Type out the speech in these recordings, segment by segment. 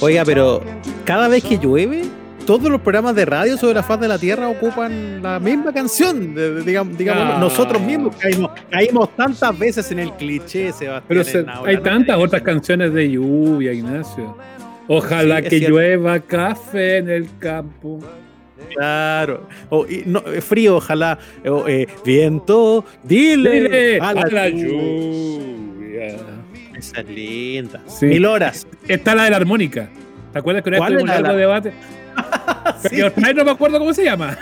Oiga, pero cada vez que llueve, todos los programas de radio sobre la faz de la Tierra ocupan la misma canción. de- de- digamos, digamos, Ah. nosotros mismos caímos, caímos tantas veces en el cliché, Sebastián. Pero se- hay tantas otras canciones de lluvia, Ignacio. Ojalá Sí, que cierto. llueva café en el campo. Claro. O, y no, eh, frío, ojalá. O, eh, viento, dile, Dile a la, a la lluvia. Esa es linda. Sí. Mil horas. Está la de la armónica. ¿Te acuerdas que una vez ¿Cuál tuvimos un era largo la- debate? No me acuerdo cómo se llama.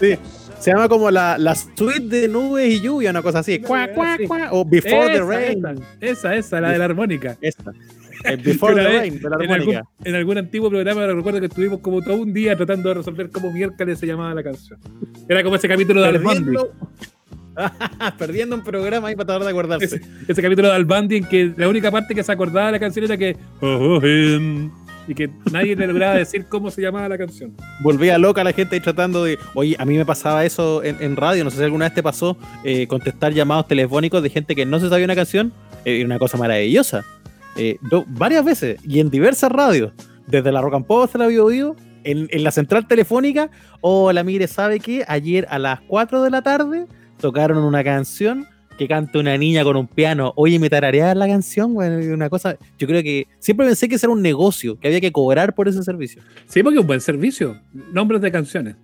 Sí. Se llama como la, la suite de nubes y lluvia, una cosa así. Cuá, cuá, cuá, O Before the Esa, Rain. Esa, esa, esa, la de la armónica. Esa. Eh, Before the vez, Rain, de la en, algún, en algún antiguo programa recuerdo que estuvimos como todo un día tratando de resolver cómo miércoles se llamaba la canción. Era como ese capítulo de Albandi. Perdiendo, perdiendo un programa ahí para tratar de acordarse. Ese, ese capítulo de Albandi en que la única parte que se acordaba de la canción era que "Oh, oh, em", y que nadie le lograba decir cómo se llamaba la canción. Volvía loca la gente ahí tratando de. Oye, a mí me pasaba eso en, en radio. No sé si alguna vez te pasó eh, contestar llamados telefónicos de gente que no se sabía una canción. Eh, una cosa maravillosa. Eh, do- varias veces y en diversas radios. Desde la Rock and Pop hasta la Bio Bio, en, la central telefónica. Hola, mire, ¿sabe qué? Ayer a las 4 de la tarde tocaron una canción que canta una niña con un piano. Oye, me tarareaba la canción. Una cosa. Yo creo que siempre pensé que era un negocio, que había que cobrar por ese servicio. Sí, porque un buen servicio. Nombres de canciones.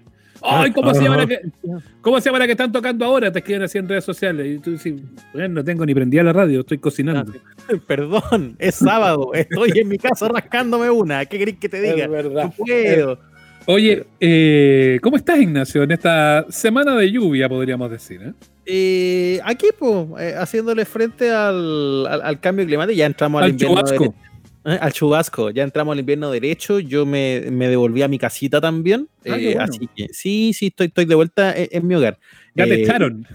Ay, ¿cómo se llama la que, cómo se llama la que están tocando ahora? Te escriben así en redes sociales. Y tú dices, bueno, no tengo ni prendida la radio, estoy cocinando. Perdón, es sábado, estoy en mi casa rascándome una. ¿Qué querés que te diga? Es verdad. No puedo. Oye, eh, ¿cómo estás, Ignacio, en esta semana de lluvia, podríamos decir? eh? Eh, aquí, pues, haciéndole frente al, al- al cambio climático, ya entramos al, Al invierno. Eh, al chubasco, ya entramos al invierno derecho. Yo me, me devolví a mi casita también. Ah, eh, bueno. Así que sí, sí, estoy, estoy de vuelta en, en mi hogar. Ya te Eh, echaron.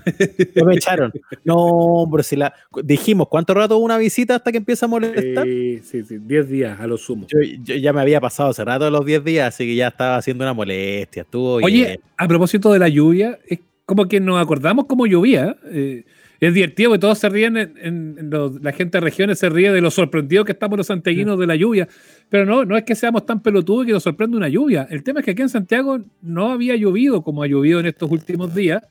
no me echaron. No, pero si la dijimos, ¿cuánto rato una visita hasta que empieza a molestar? Sí, sí, sí, 10 días a lo sumo. Yo, yo ya me había pasado hace rato los 10 días, así que ya estaba haciendo una molestia. Estuvo Oye, bien. a propósito de la lluvia, es como que nos acordamos cómo llovía. eh, es divertido que todos se ríen, en, en- en los- la gente de regiones se ríe de lo sorprendidos que estamos los santiaguinos de la lluvia. Pero no, no es que seamos tan pelotudos que nos sorprende una lluvia. El tema es que aquí en Santiago no había llovido como ha llovido en estos últimos días,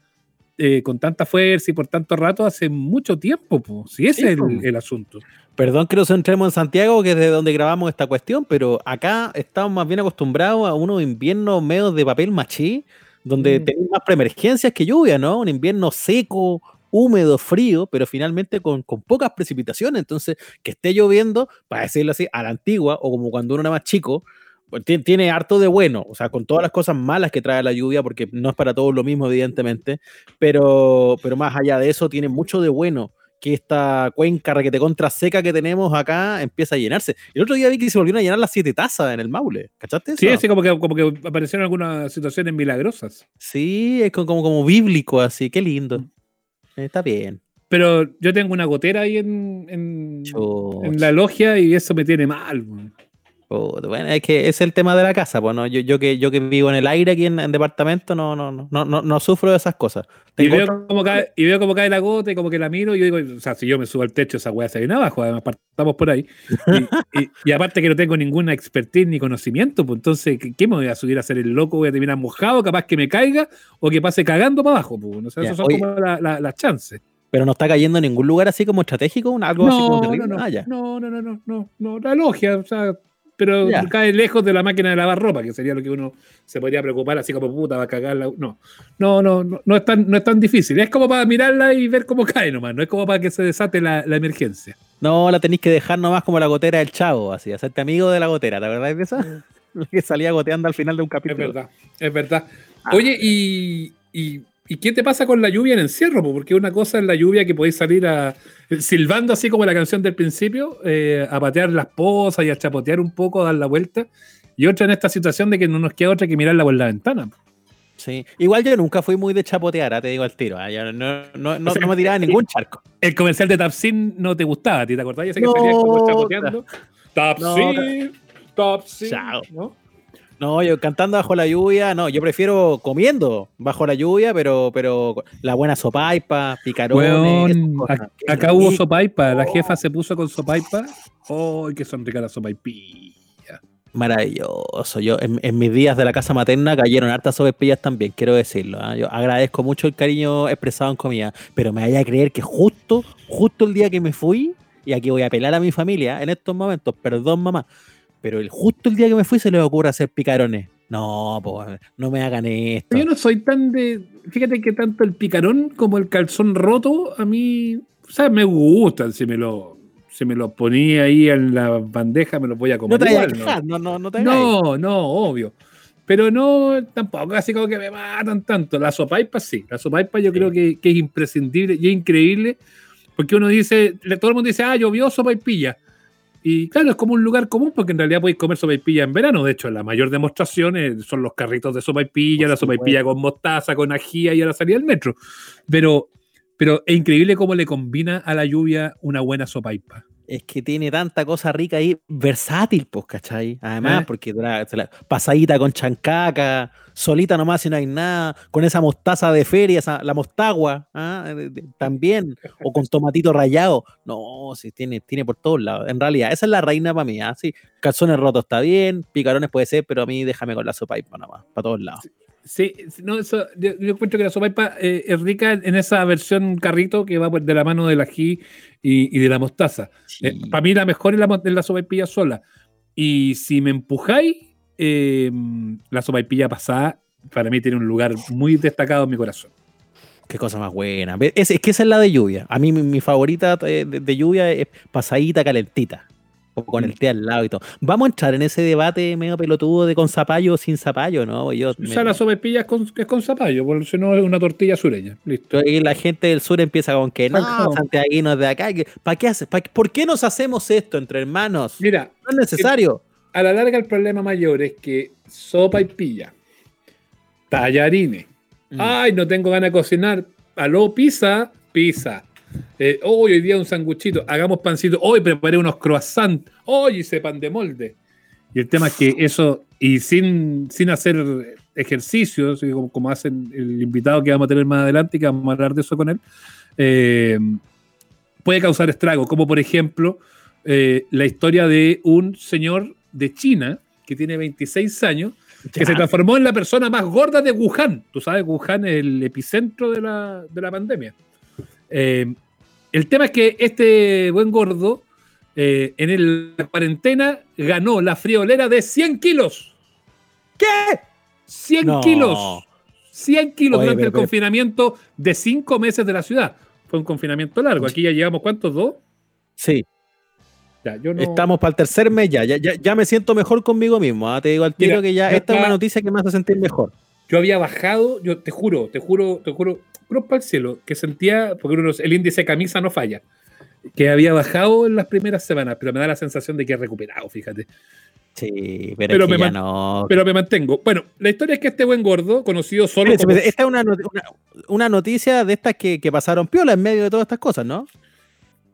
eh, con tanta fuerza y por tanto rato hace mucho tiempo. Po. Si ese Sí, es el asunto. Perdón que nos centremos en Santiago, que es de donde grabamos esta cuestión, pero acá estamos más bien acostumbrados a unos inviernos medios de papel machí, donde Mm. tenemos más preemergencias que lluvia, ¿no? Un invierno seco, húmedo, frío, pero finalmente con, con pocas precipitaciones. Entonces, que esté lloviendo, para decirlo así, a la antigua, o como cuando uno era más chico, pues, ti- tiene harto de bueno, o sea, con todas las cosas malas que trae la lluvia, porque no es para todos lo mismo, evidentemente, pero, pero más allá de eso, tiene mucho de bueno que esta cuenca requete contra seca que tenemos acá empieza a llenarse. El otro día vi que se volvieron a llenar las siete tazas en el Maule. ¿Cachaste eso? Sí, así como que, como que aparecieron algunas situaciones milagrosas. Sí, es como, como, como bíblico, así, qué lindo. Eh, Está bien. Pero yo tengo una gotera ahí en, en, la logia y eso me tiene mal. weón. Bueno, es que es el tema de la casa, pues, ¿no? Yo, yo, que, yo que vivo en el aire aquí en, en departamento, no, no, no, no, no, no sufro de esas cosas. Y veo, otro- cómo cae, y veo cómo cae la gota y como que la miro y yo digo, o sea, si yo me subo al techo, esa weá se viene abajo, además partamos por ahí. Y, y- y aparte que no tengo ninguna expertise ni conocimiento, pues entonces, ¿qué, me voy a subir a hacer el loco? Voy a terminar mojado, capaz que me caiga o que pase cagando para abajo, pues. O sea, esas son oye. como la- la- las chances. Pero no está cayendo en ningún lugar así como estratégico, algo así como No, terrible. no, no, Ah, no, no, no, no, no, no, la logia, o sea, pero cae lejos de la máquina de lavar ropa, que sería lo que uno se podría preocupar, así como puta, va a cagar la... No, no, no, no, no es tan, no es tan difícil. Es como para mirarla y ver cómo cae nomás, no es como para que se desate la, la emergencia. No, la tenéis que dejar nomás como la gotera del chavo, así, hacerte amigo de la gotera, ¿te verdad de esa? que salía goteando al final de un Es capítulo. verdad, es verdad. Ah. Oye, y, y, ¿y qué te pasa con la lluvia en encierro? po? Porque una cosa es la lluvia que podéis salir a silbando así como la canción del principio, eh, a patear las pozas y a chapotear un poco, a dar la vuelta. Y otra en esta situación de que no nos queda otra que mirarla por la ventana. Sí. Igual yo nunca fui muy de chapotear, ah, te digo al tiro. yo no, no, no, O sea, no me tiraba ningún charco. El comercial de Tapsin no te gustaba, ¿a ti ¿te acordás? Ese que No, salía como chapoteando. Tapsin, No, Tapsin. Chao. ¿No? Yo cantando bajo la lluvia, no, yo prefiero comiendo bajo la lluvia, pero, pero la buena sopaipa, picarones. Cosas. acá hubo sopaipa, la jefa se puso con sopaipa. ¡Ay, qué son ricas las sopaipillas! Maravilloso. Yo en, en mis días de la casa materna cayeron hartas sopaipillas también, quiero decirlo. ¿ah? Yo agradezco mucho el cariño expresado en comida, pero me vaya a creer que justo, justo el día que me fui, y aquí voy a apelar a mi familia en estos momentos, perdón mamá, pero el justo el día que me fui se les ocurre hacer picarones. No, pues, no me hagan esto. Yo no soy tan de. Fíjate que tanto el picarón como el calzón roto, a mí. O sea, me gustan. Si me lo, si me lo ponía ahí en la bandeja, me lo voy a comer. No te vayas a igual, ¿no? no, no, no te hagas. No, no, obvio. Pero no, tampoco así como que me matan tanto. La sopaipa sí. La sopaipa yo Sí. creo que, que es imprescindible y es increíble. Porque uno dice, le- todo el mundo dice, ah, llovió sopaipilla. Y claro, es como un lugar común porque en realidad podéis comer sopaipilla en verano. De hecho, la mayor demostración es- son los carritos de sopaipilla, Por la sopaipilla con mostaza, con ají y a la salida del metro. Pero, pero es increíble cómo le combina a la lluvia una buena sopaipa. Es que tiene tanta cosa rica ahí, versátil, pues, ¿cachai? Además, ¿Eh? porque la- la- pasadita con chancaca, solita nomás si no hay nada, con esa mostaza de feria, esa- la mostagua, ¿ah? También, o con tomatito rallado. No, sí, tiene, tiene por todos lados. En realidad, esa es la reina para mí, ¿ah? Sí, calzones rotos está bien, picarones puede ser, pero a mí déjame con la sopa nomás, para todos lados. Sí, no, eso, yo, yo encuentro que la sopaipa eh, es rica en esa versión carrito que va de la mano del ají y, y de la mostaza. Sí. para mí la mejor es la, mo- es la sopaipilla sola. Y si me empujáis, eh, la sopaipilla pasada para mí tiene un lugar muy destacado en mi corazón. Qué cosa más buena. Es que esa es la de lluvia. A mí mi, mi favorita eh, de, de lluvia es pasadita calentita. O con el té al lado y todo. Vamos a entrar en ese debate medio pelotudo de con zapallo o sin zapallo, ¿no? Yo, O me- sea, la sopaipilla es con, es con zapallo, porque si no es una tortilla sureña. Listo. y la gente del sur empieza con que no, Sacado. santiaguinos de acá, ¿para qué hace? pa' qué- ¿Por qué nos hacemos esto entre hermanos? Mira, No es necesario. a la larga el problema mayor es que sopa y pilla, tallarines. Mm. Ay, no tengo ganas de cocinar. Aló, pizza, pizza. Eh, hoy, hoy día un sanguchito. Hagamos pancito. Hoy preparé unos croissants. Hoy hice pan de molde. Y el tema es que eso, y sin, sin hacer ejercicios, como, como hacen el invitado que vamos a tener más adelante, que vamos a hablar de eso con él, eh, puede causar estragos. Como por ejemplo, eh, la historia de un señor de China que tiene 26 años que Ya. se transformó en la persona más gorda de Wuhan. Tú sabes, Wuhan es el epicentro de la, de la pandemia. Eh, el tema es que este buen gordo eh, en el- la cuarentena ganó la friolera de 100 kilos. ¿Qué? 100 No. kilos. 100 kilos Oye, durante pero- el pero- confinamiento de 5 meses de la ciudad. Fue un confinamiento largo. Aquí ya llevamos, ¿cuántos? ¿Dos? Sí, Ya, yo no- estamos para el tercer mes ya. Ya, ya, ya me siento mejor conmigo mismo. ¿ah? Te digo al tiro Mira, que ya esta es una noticia que me hace sentir mejor. Yo había bajado, yo te juro, te juro, te juro, cruz para el cielo, que sentía, porque uno, el índice de camisa no falla, que había bajado en las primeras semanas, pero me da la sensación de que he recuperado, fíjate. Sí, pero, Pero es que me ya no. Pero me mantengo. Bueno, la historia es que este buen gordo, conocido solo como... Esta es una, una, una noticia de estas que, que pasaron piola en medio de todas estas cosas, ¿no?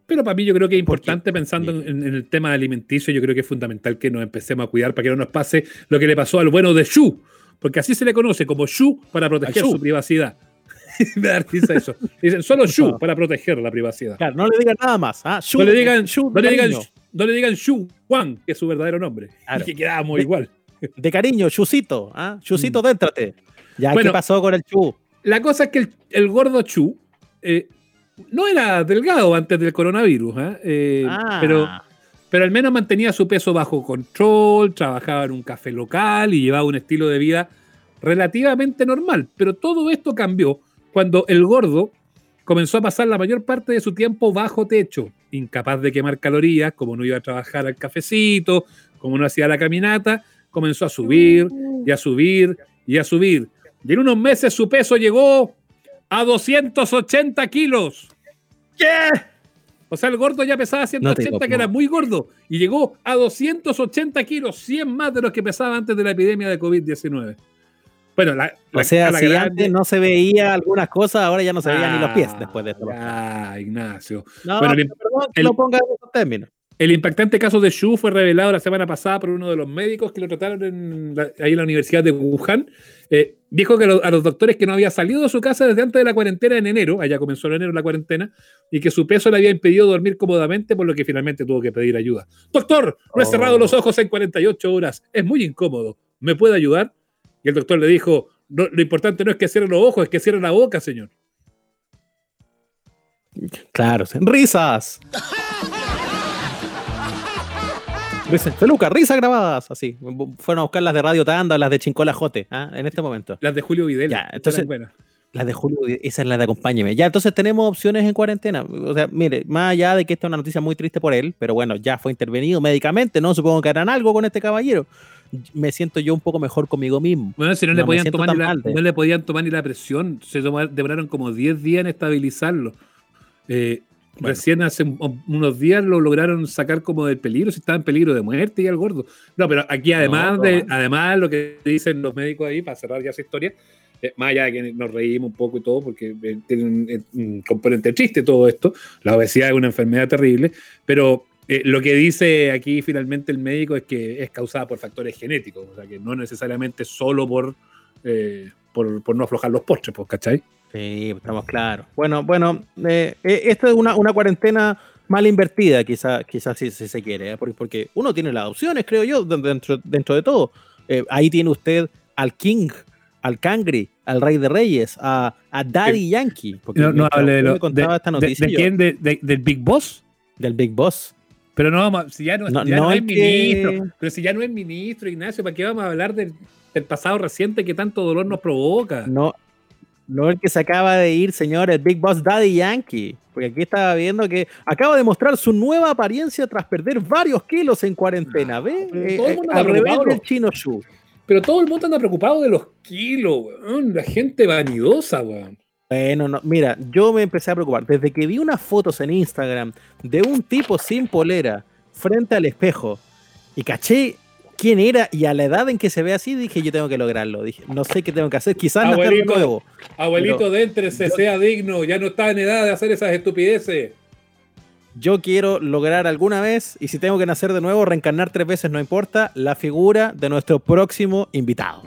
Pero para mí yo creo que es importante pensando en, en el tema alimenticio, yo creo que es fundamental que nos empecemos a cuidar para que no nos pase lo que le pasó al bueno de Shu, porque así se le conoce como Shu para proteger Shu. su privacidad. me da risa eso. Dicen solo Shu para proteger la privacidad. Claro, no le digan nada más. ¿ah? Shu- No le digan, Shu no le digan, no le digan Shu Wang, que es su verdadero nombre. Claro. Y que quedábamos De- igual. De cariño, Chusito. ¿ah? Mm. déntrate. Ya, Bueno. ¿qué pasó con el Chu? La cosa es que el, el gordo Chu eh, no era delgado antes del coronavirus, ¿ah? Eh, Ah, pero, pero al menos mantenía su peso bajo control, trabajaba en un café local y llevaba un estilo de vida relativamente normal. Pero todo esto cambió cuando el gordo comenzó a pasar la mayor parte de su tiempo bajo techo, incapaz de quemar calorías, como no iba a trabajar al cafecito, como no hacía la caminata, comenzó a subir y a subir y a subir. Y en unos meses su peso llegó a 280 kilos. ¿Qué? O sea, el gordo ya pesaba 180, que era muy gordo, y llegó a 280 kilos, 100 más de los que pesaba antes de la epidemia de COVID-19. Bueno, la, o sea, si antes no se veía algunas cosas, ahora ya no se veían ni los pies después de esto. Ah, Ignacio. No, bueno, el, perdón que lo ponga en esos términos. El impactante caso de Xu fue revelado la semana pasada por uno de los médicos que lo trataron en ahí en la Universidad de Wuhan. Eh, dijo que a los doctores que no había salido de su casa desde antes de la cuarentena en enero, allá comenzó en enero la cuarentena, y que su peso le había impedido dormir cómodamente, por lo que finalmente tuvo que pedir ayuda. Doctor, no he cerrado los ojos en 48 horas, es muy incómodo, ¿me puede ayudar? Y el doctor le dijo, lo importante no es que cierre los ojos, es que cierre la boca, señor. Claro, risas. Risas, Feluca, risas grabadas, así. Fueron a buscar las de Radio Tanda, las de Chincola Jote, ¿ah? en este momento. Las de Julio Videla. Ya, entonces, las de Julio, esa es la de Acompáñeme. Ya, entonces tenemos opciones en cuarentena. O sea, mire, más allá de que esta es una noticia muy triste por él, pero bueno, ya fue intervenido médicamente, ¿no? Supongo que harán algo con este caballero. Me siento yo un poco mejor conmigo mismo. Bueno, si no, le, podían tomar ni la, no le podían tomar ni la presión, se demoraron como 10 días en estabilizarlo. Eh, Recién hace unos días lo lograron sacar como del peligro, si estaba en peligro de muerte y al gordo. No, pero aquí además de, además lo que dicen los médicos ahí, para cerrar ya esa historia, eh, más allá de que nos reímos un poco y todo, porque eh, tiene un, componente triste todo esto, la obesidad es una enfermedad terrible, pero eh, lo que dice aquí finalmente el médico es que es causada por factores genéticos, o sea que no necesariamente solo por, por, por, no aflojar los postres, pues, ¿cachai? Sí, estamos claros. Bueno, bueno, eh, eh, esto es una, una, cuarentena mal invertida, quizás quizá, si, se quiere, ¿eh? porque, uno tiene las opciones, creo yo, dentro, dentro de todo. ahí tiene usted al King, al Cangri, al Rey de Reyes, a, a Daddy Yankee. Porque no, no hable de, lo, contaba esta noticia de, quién? ¿Del Big Boss? Del Big Boss. Pero no, si ya no, ya no, es ministro, pero si ya no es ministro, Ignacio, ¿para qué vamos a hablar del, del pasado reciente que tanto dolor nos provoca? No, no el que se acaba de ir, señor, el Big Boss Daddy Yankee. Porque aquí estaba viendo que acaba de mostrar su nueva apariencia tras perder varios kilos en cuarentena. ¿Ve? Eh, todo el mundo al revés del chino Shu. Pero todo el mundo anda preocupado de los kilos, weón. La gente vanidosa, weón. Bueno, no, mira, yo me empecé a preocupar. Desde que vi unas fotos en Instagram de un tipo sin polera frente al espejo y caché quién era y a la edad en que se ve así dije yo tengo que lograrlo. Dije, no sé qué tengo que hacer, quizás abuelito, nuevo. Abuelito, déntrese, sea digno, ya no está en edad de hacer esas estupideces. Yo quiero lograr alguna vez, y si tengo que nacer de nuevo, reencarnar tres veces, no importa, la figura de nuestro próximo invitado.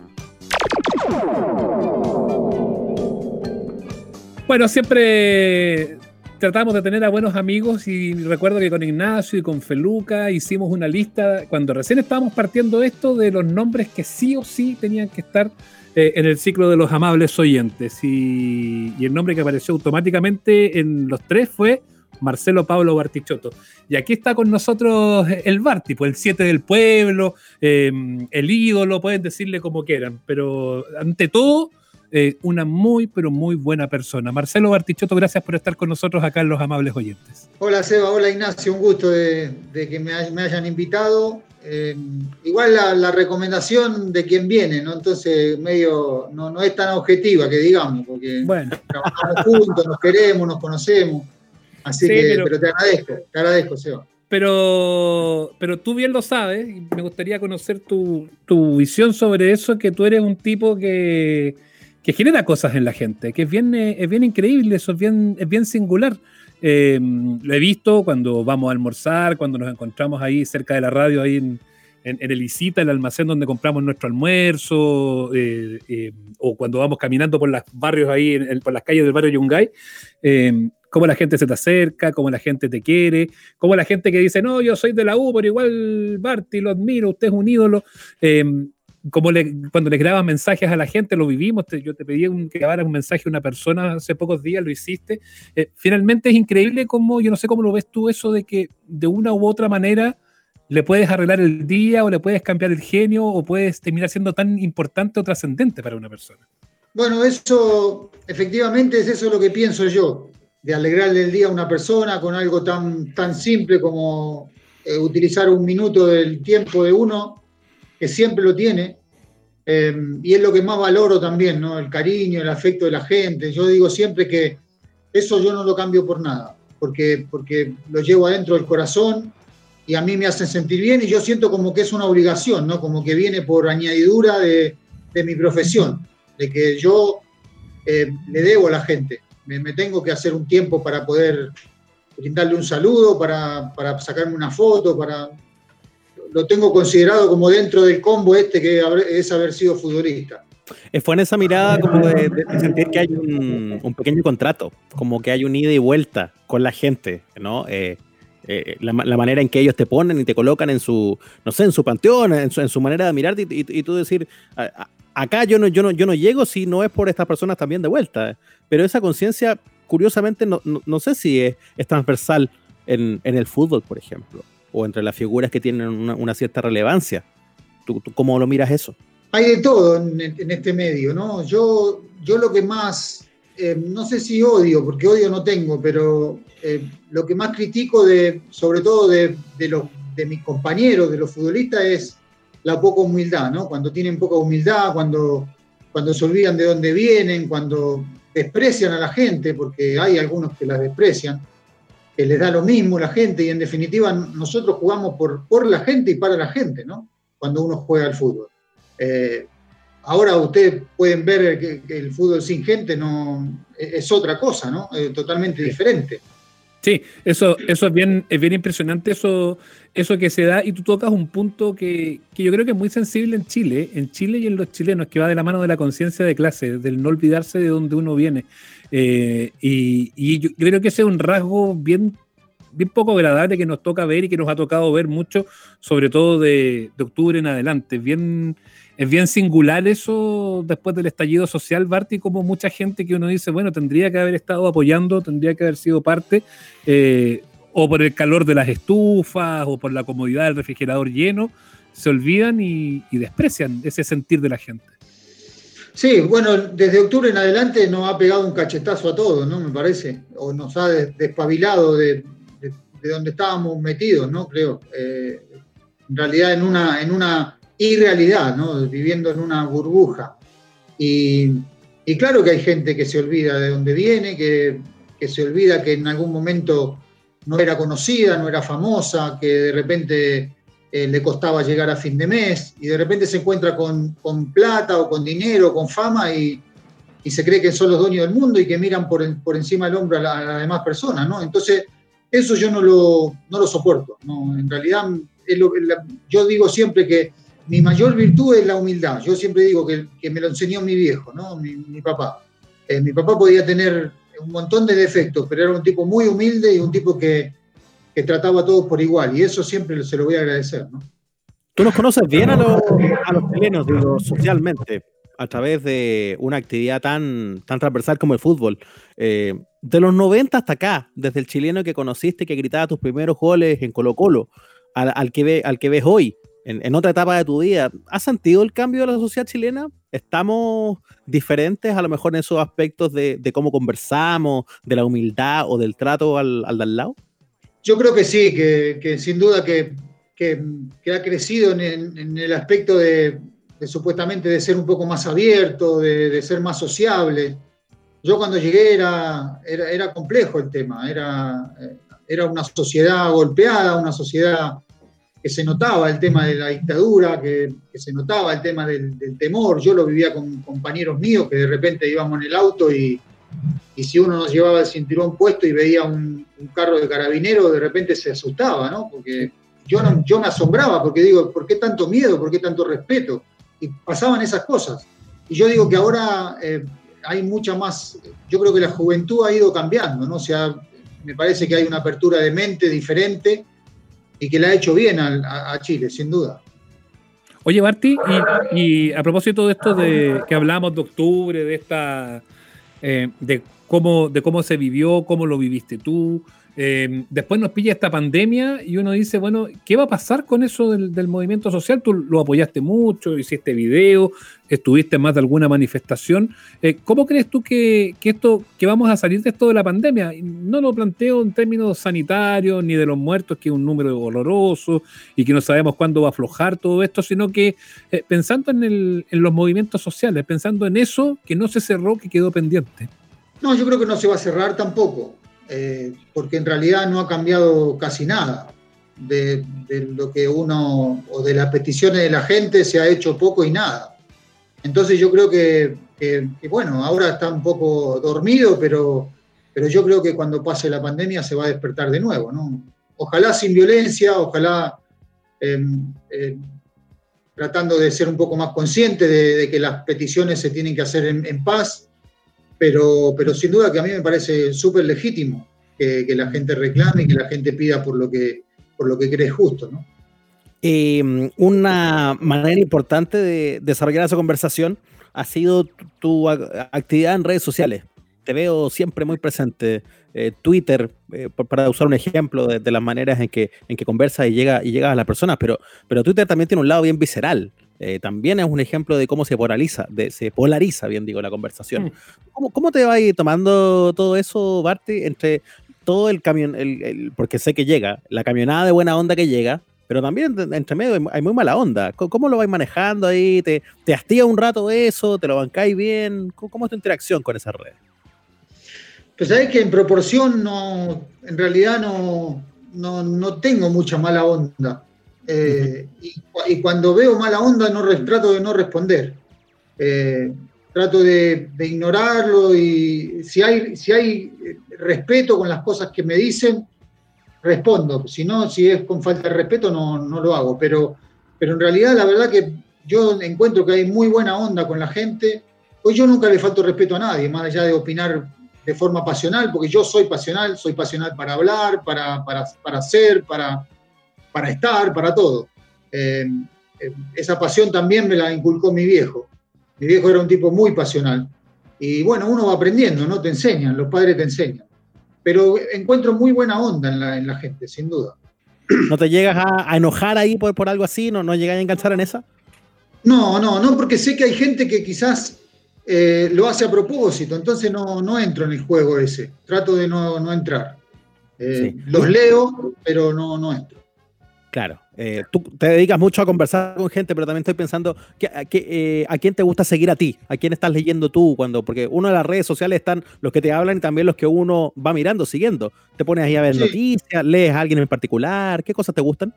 Bueno, siempre tratamos de tener a buenos amigos y recuerdo que con Ignacio y con Feluca hicimos una lista cuando recién estábamos partiendo esto de los nombres que sí o sí tenían que estar eh, en el ciclo de los amables oyentes y, el nombre que apareció automáticamente en los tres fue Marcelo Pablo Bartichotto. Y aquí está con nosotros el Barti, pues el siete del pueblo, eh, el ídolo, pueden decirle como quieran, pero ante todo eh, una muy, pero muy buena persona. Marcelo Bartichotto, gracias por estar con nosotros acá en Los Amables Oyentes. Hola Seba, hola Ignacio, un gusto de, que me, hayan invitado. Eh, igual la, recomendación de quien viene, ¿no? Entonces, medio, no, es tan objetiva que digamos, porque trabajamos juntos, nos queremos, nos conocemos. Así que, pero, te agradezco, te agradezco, Seba. Pero, pero tú bien lo sabes, y me gustaría conocer tu, tu visión sobre eso, que tú eres un tipo que, que genera cosas en la gente, que es bien, eh, es bien increíble, eso es bien, es bien singular. Eh, lo he visto cuando vamos a almorzar, cuando nos encontramos ahí cerca de la radio, ahí en, el Isita, el almacén donde compramos nuestro almuerzo, eh, o cuando vamos caminando por los barrios ahí, por las calles del barrio Yungay, cómo la gente se te acerca, cómo la gente te quiere, cómo la gente que dice, no, yo soy de la U, pero igual Barty, lo admiro, usted es un ídolo como le, cuando le grabas mensajes a la gente, lo vivimos, yo te pedí un, que grabaras un mensaje a una persona hace pocos días, lo hiciste. Eh, finalmente es increíble cómo, yo no sé cómo lo ves tú, eso de que de una u otra manera le puedes arreglar el día o le puedes cambiar el genio o puedes terminar siendo tan importante o trascendente para una persona. Bueno, eso efectivamente es eso lo que pienso yo, de alegrarle el día a una persona con algo tan, tan simple como eh, utilizar un minuto del tiempo de uno que siempre lo tiene, eh, y es lo que más valoro también, ¿no? El cariño, el afecto de la gente. Yo digo siempre que eso yo no lo cambio por nada, porque, porque lo llevo adentro del corazón y a mí me hacen sentir bien y yo siento como que es una obligación, ¿no? Como que viene por añadidura de, de mi profesión, de que yo eh, le debo a la gente. Me, me, tengo que hacer un tiempo para poder brindarle un saludo, para, para sacarme una foto, para... Lo tengo considerado como dentro del combo este que es haber sido futbolista. Fue en esa mirada como de, de sentir que hay un, un, pequeño contrato, como que hay un ida y vuelta con la gente, ¿no? Eh, eh, la, la, manera en que ellos te ponen y te colocan en su, no sé, en su panteón, en su, en su manera de mirarte y, y, y tú decir, a, a, acá yo no, yo, no, yo no llego si no es por estas personas también de vuelta. Pero esa conciencia, curiosamente, no, no, no, sé si es, es transversal en, en, el fútbol, por ejemplo, o entre las figuras que tienen una, una cierta relevancia. ¿Tú, ¿Tú, cómo lo miras eso? Hay de todo en, en este medio, ¿no? Yo, yo lo que más, eh, no sé si odio, porque odio no tengo, pero eh, lo que más critico, de, sobre todo de, de, los, de mis compañeros, de los futbolistas, es la poca humildad, ¿no? Cuando tienen poca humildad, cuando, cuando se olvidan de dónde vienen, cuando desprecian a la gente, porque hay algunos que la desprecian, que les da lo mismo la gente y en definitiva nosotros jugamos por, por la gente y para la gente, ¿no? Cuando uno juega al fútbol. Eh, ahora ustedes pueden ver que, que, el fútbol sin gente no, es otra cosa, ¿no? Es totalmente diferente. Sí, eso, eso es, bien, es bien impresionante, eso, eso que se da, y tú tocas un punto que, que, yo creo que es muy sensible en Chile, en Chile y en los chilenos, que va de la mano de la conciencia de clase, del no olvidarse de dónde uno viene. Eh, y, yo creo que ese es un rasgo bien, bien poco agradable que nos toca ver y que nos ha tocado ver mucho, sobre todo de, octubre en adelante. Bien, es bien singular eso después del estallido social, Barty, como mucha gente que uno dice, bueno, tendría que haber estado apoyando, tendría que haber sido parte, eh, o por el calor de las estufas, o por la comodidad del refrigerador lleno, se olvidan y desprecian ese sentir de la gente. Sí, bueno, desde octubre en adelante nos ha pegado un cachetazo a todos, ¿no? Me parece, o nos ha despabilado de, de, de donde estábamos metidos, ¿no? Creo. Eh, en realidad en una, en una irrealidad, ¿no? viviendo en una burbuja. Y, y, claro que hay gente que se olvida de dónde viene, que, que, se olvida que en algún momento no era conocida, no era famosa, que de repente eh, le costaba llegar a fin de mes y de repente se encuentra con, con plata o con dinero, con fama y, y, se cree que son los dueños del mundo y que miran por, por encima del hombro a, la, a las demás personas, ¿no? Entonces, eso yo no lo, no lo soporto, ¿no? En realidad, es lo, yo digo siempre que mi mayor virtud es la humildad. Yo siempre digo que, que me lo enseñó mi viejo, ¿no? mi, mi papá. Eh, mi papá podía tener un montón de defectos, pero era un tipo muy humilde y un tipo que, que trataba a todos por igual. Y eso siempre se lo voy a agradecer. ¿no? Tú nos conoces bien a los, chilenos, digo, socialmente, a través de una actividad tan, tan transversal como el fútbol. Eh, de los 90 hasta acá, desde el chileno que conociste, que gritaba tus primeros goles en Colo Colo, al, que, ve, al que ves hoy, en, en, otra etapa de tu vida, ¿has sentido el cambio de la sociedad chilena? ¿Estamos diferentes a lo mejor en esos aspectos de, de cómo conversamos, de la humildad o del trato al, al de al lado? Yo creo que sí, que, sin duda que, ha crecido en, en, el aspecto de, supuestamente de ser un poco más abierto, de, ser más sociable. Yo cuando llegué era, era, complejo el tema, era, era una sociedad golpeada, una sociedad que se notaba el tema de la dictadura, que, que se notaba el tema del, del, temor. Yo lo vivía con compañeros míos que de repente íbamos en el auto y, y si uno nos llevaba el cinturón puesto y veía un, carro de carabinero, de repente se asustaba, ¿no? Porque yo, no, yo me asombraba, porque digo, ¿por qué tanto miedo? ¿Por qué tanto respeto? Y pasaban esas cosas. Y yo digo que ahora eh, hay mucha más, yo creo que la juventud ha ido cambiando, ¿no? O sea, me parece que hay una apertura de mente diferente y que le ha hecho bien a, Chile, sin duda. Oye, Barty, y, y, a propósito de esto de que hablamos de octubre, de esta eh, de de cómo se vivió, cómo lo viviste tú, Eh, después nos pilla esta pandemia y uno dice, bueno, ¿qué va a pasar con eso del, movimiento social? Tú lo apoyaste mucho, hiciste video, estuviste más de alguna manifestación. Eh, ¿Cómo crees tú que, esto, que vamos a salir de esto de la pandemia? No lo planteo en términos sanitarios ni de los muertos, que es un número doloroso y que no sabemos cuándo va a aflojar todo esto, sino que eh, pensando en, en los movimientos sociales, pensando en eso que no se cerró, que quedó pendiente. No, yo creo que no se va a cerrar tampoco. Eh, porque en realidad no ha cambiado casi nada. De, lo que uno, o de las peticiones de la gente, se ha hecho poco y nada. Entonces yo creo que, bueno, ahora está un poco dormido, pero, pero yo creo que cuando pase la pandemia se va a despertar de nuevo, ¿no? Ojalá sin violencia, ojalá em, em, tratando de ser un poco más consciente de, que las peticiones se tienen que hacer en paz pero, pero sin duda que a mí me parece súper legítimo que, la gente reclame y que la gente pida por lo que, por lo que cree justo, ¿no? Em, una manera importante de desarrollar esa conversación ha sido tu actividad en redes sociales. Te veo siempre muy presente. Eh, Twitter, eh, para usar un ejemplo de, las maneras en que, en que conversas y llega y llegas a las personas, pero, pero Twitter también tiene un lado bien visceral. Eh, también es un ejemplo de cómo se polariza, de, se polariza, bien digo, la conversación. Mm. ¿Cómo, ¿Cómo, te va a ir tomando todo eso, Barty, entre todo el camión, el, porque sé que llega, la camionada de buena onda que llega, pero también entre medio hay muy mala onda. ¿Cómo, lo vais manejando ahí? ¿Te, te hastía un rato eso? ¿Te lo bancáis bien? ¿Cómo, es tu interacción con esa red? Pues sabes que en proporción no, en realidad no, no, no tengo mucha mala onda. Eh, y, cuando veo mala onda, no, trato de no responder. Eh, trato de, ignorarlo y si hay, si hay respeto con las cosas que me dicen, respondo. Si no, si es con falta de respeto, no, no lo hago. Pero, pero en realidad, la verdad que yo encuentro que hay muy buena onda con la gente. Hoy yo nunca le falto respeto a nadie, más allá de opinar de forma pasional, porque yo soy pasional, soy pasional para hablar, para, para, para hacer, para, para estar, para todo. Eh, eh, esa pasión también me la inculcó mi viejo. Mi viejo era un tipo muy pasional. Y bueno, uno va aprendiendo, ¿no? Te enseñan, los padres te enseñan. Pero encuentro muy buena onda en la, gente, sin duda. ¿No te llegas a, enojar ahí por, por, algo así? ¿No, ¿No llegas a enganchar en esa? No, no, no, porque sé que hay gente que quizás eh, lo hace a propósito, entonces no, no entro en el juego ese. Trato de no, no entrar. Los leo, pero no, no entro. Claro, eh, tú te dedicas mucho a conversar con gente, pero también estoy pensando eh, a quién te gusta seguir a ti, a quién estás leyendo tú, cuando, porque uno de las redes sociales están los que te hablan y también los que uno va mirando, siguiendo. Te pones ahí a ver noticias, lees a alguien en particular, ¿qué cosas te gustan?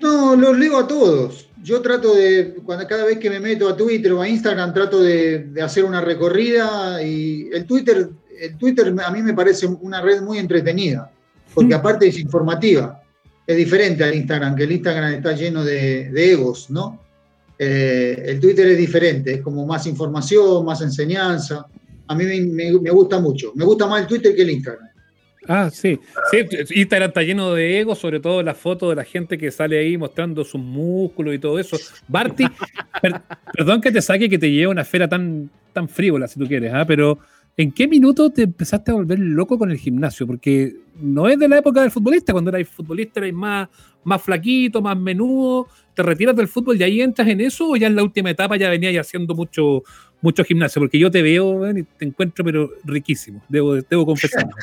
No, los leo a todos. Yo trato de, cuando cada vez que me meto a Twitter o a Instagram, trato de, de hacer una recorrida y el Twitter, el Twitter a mí me parece una red muy entretenida, porque mm. aparte es informativa es diferente al Instagram, que el Instagram está lleno de, egos, ¿no? Eh, el Twitter es diferente, es como más información, más enseñanza. A mí me, gusta mucho. Me gusta más el Twitter que el Instagram. Ah, sí. sí. Instagram está lleno de egos, sobre todo las fotos de la gente que sale ahí mostrando sus músculos y todo eso. Barty, perdón que te saque que te lleve una esfera tan, tan frívola, si tú quieres, ¿ah? pero ¿En qué minuto te empezaste a volver loco con el gimnasio? Porque no es de la época del futbolista, cuando eras futbolista eras más, más flaquito, más menudo, te retiras del fútbol y ahí entras en eso o ya en la última etapa ya venías haciendo mucho, mucho gimnasio, porque yo te veo y te encuentro pero riquísimo, debo, debo confesarlo.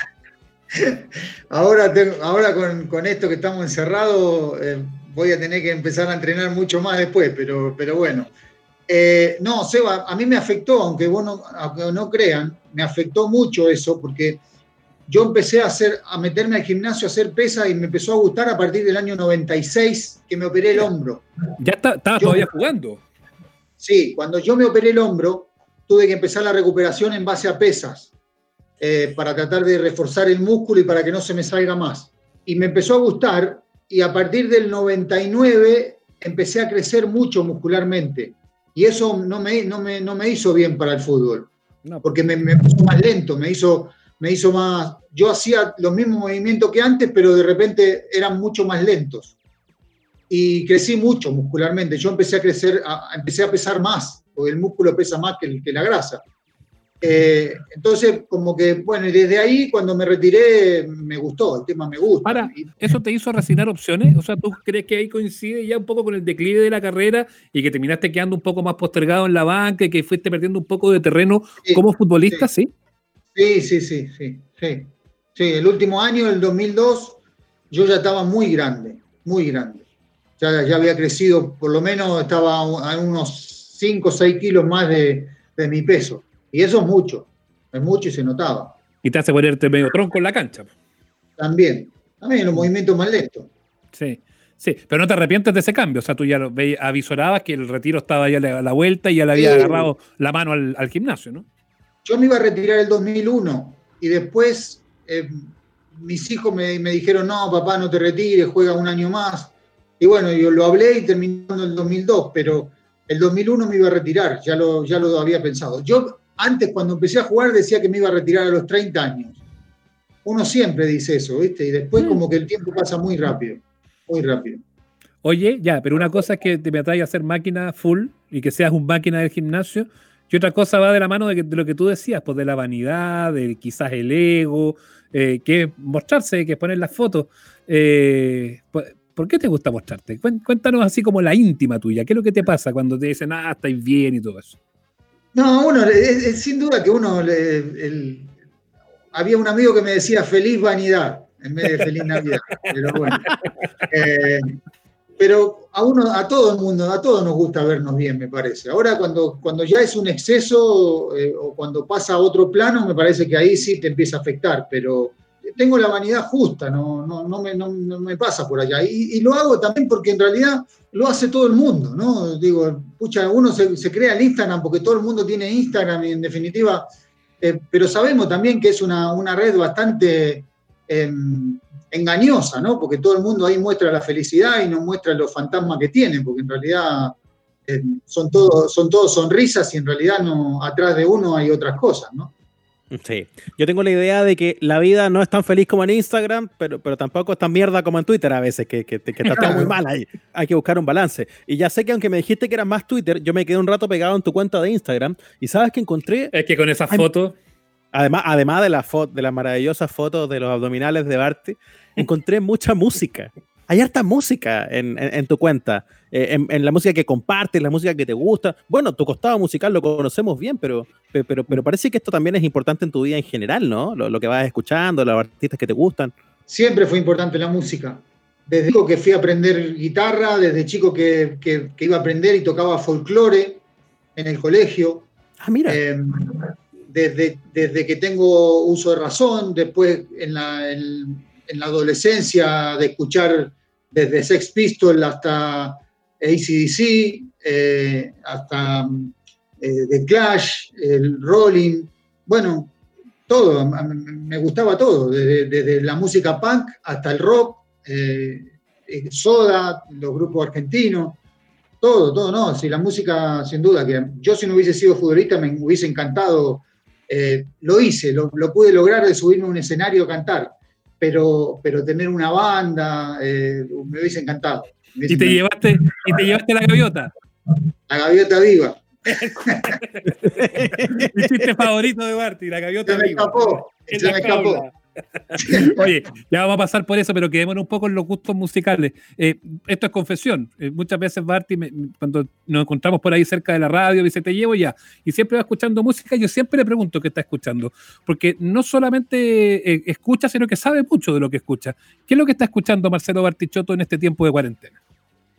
ahora ahora con, esto que estamos encerrados eh, voy a tener que empezar a entrenar mucho más después, pero, pero bueno. Eh, no, Seba, a mí me afectó, aunque, vos no, aunque no crean, me afectó mucho eso, porque yo empecé a, hacer, a meterme al gimnasio, a hacer pesa y me empezó a gustar a partir del año 96 que me operé el hombro. ¿Ya estaba todavía jugando? Sí, cuando yo me operé el hombro, tuve que empezar la recuperación en base a pesas eh, para tratar de reforzar el músculo y para que no se me salga más. Y me empezó a gustar y a partir del 99 empecé a crecer mucho muscularmente. Y eso no me, no me, hizo bien para el fútbol, porque me, me, puso más lento, me hizo, me hizo más... Yo hacía los mismos movimientos que antes, pero de repente eran mucho más lentos. Y crecí mucho muscularmente. Yo empecé a crecer, empecé a pesar más, porque el músculo pesa más que la grasa. Eh, entonces, como que, bueno, y desde ahí, cuando me retiré, me gustó, el tema me gusta. Para, ¿eso te hizo resignar opciones? O sea, ¿tú crees que ahí coincide ya un poco con el declive de la carrera y que terminaste quedando un poco más postergado en la banca y que fuiste perdiendo un poco de terreno como futbolista, sí? Sí, sí, sí, sí, sí. Sí, el último año, el 2002, yo ya estaba muy grande, muy grande. Ya, ya había crecido, por lo menos estaba a unos 5 o 6 kilos más de, de mi peso. Y eso es mucho, es mucho y se notaba. Y te hace ponerte medio tronco en la cancha. También, también los movimientos más lentos. Sí, sí, pero no te arrepientes de ese cambio. O sea, tú ya lo veías, avisorabas que el retiro estaba ya a la vuelta y ya le había agarrado la mano al, gimnasio, ¿no? Yo me iba a retirar el 2001 y después eh, mis hijos me, me, dijeron, no, papá, no te retires, juega un año más. Y bueno, yo lo hablé y terminando el 2002, pero el 2001 me iba a retirar, ya lo, ya lo había pensado. Yo antes, cuando empecé a jugar, decía que me iba a retirar a los 30 años. Uno siempre dice eso, ¿viste? Y después mm. como que el tiempo pasa muy rápido, muy rápido. Oye, ya, pero una cosa es que te me atrae a hacer máquina full y que seas un máquina del gimnasio, y otra cosa va de la mano de, lo que tú decías, pues de la vanidad, de quizás el ego, eh, que es mostrarse, que es poner las fotos. Eh, ¿Por qué te gusta mostrarte? Cuéntanos así como la íntima tuya. ¿Qué es lo que te pasa cuando te dicen, ah, estáis bien y todo eso? No, uno, es, sin duda que uno, había un amigo que me decía feliz vanidad en vez de feliz Navidad, pero bueno. Eh, pero a uno, a todo el mundo, a todos nos gusta vernos bien, me parece. Ahora cuando, cuando ya es un exceso eh, o cuando pasa a otro plano, me parece que ahí sí te empieza a afectar, pero tengo la vanidad justa, no, no, no, me, no, me, pasa por allá. Y, lo hago también porque en realidad lo hace todo el mundo, ¿no? Digo, pucha, uno se, crea el Instagram porque todo el mundo tiene Instagram y en definitiva, eh, pero sabemos también que es una, una red bastante em, engañosa, ¿no? Porque todo el mundo ahí muestra la felicidad y no muestra los fantasmas que tienen, porque en realidad em, son todos son todo sonrisas y en realidad no, atrás de uno hay otras cosas, ¿no? Sí, yo tengo la idea de que la vida no es tan feliz como en Instagram, pero, pero tampoco es tan mierda como en Twitter a veces, que, que, está todo muy mal ahí. Hay que buscar un balance. Y ya sé que aunque me dijiste que era más Twitter, yo me quedé un rato pegado en tu cuenta de Instagram. Y sabes que encontré... Es que con esas fotos... Además, además de, la de las maravillosas fotos de los abdominales de Barty, encontré mucha música hay harta música en, tu cuenta, eh, en, la música que compartes, la música que te gusta. Bueno, tu costado musical lo conocemos bien, pero, pero, pero parece que esto también es importante en tu vida en general, ¿no? Lo, que vas escuchando, los artistas que te gustan. Siempre fue importante la música. Desde chico que fui a aprender guitarra, desde chico que, iba a aprender y tocaba folclore en el colegio. Ah, mira. Em, desde, desde que tengo uso de razón, después en la, en la adolescencia de escuchar desde Sex Pistols hasta ACDC, eh, hasta eh, The Clash, el Rolling, bueno, todo, me gustaba todo, desde, la música punk hasta el rock, eh, Soda, los grupos argentinos, todo, todo, no, si la música, sin duda, que yo si no hubiese sido futbolista me hubiese encantado, lo hice, lo, lo, pude lograr de subirme a un escenario a cantar, pero, pero tener una banda eh, me hubiese encantado. ¿Y, te Llevaste, ¿Y te llevaste la gaviota? La gaviota viva. Mi chiste favorito de Barty, la gaviota se me viva. Escapó, se me escapó. Oye, ya vamos a pasar por eso, pero quedémonos un poco en los gustos musicales. Eh, esto es confesión. Eh, muchas veces Barty, cuando nos encontramos por ahí cerca de la radio, dice, te llevo ya. Y siempre va escuchando música. Yo siempre le pregunto qué está escuchando. Porque no solamente eh, escucha, sino que sabe mucho de lo que escucha. ¿Qué es lo que está escuchando Marcelo Bartichotto en este tiempo de cuarentena?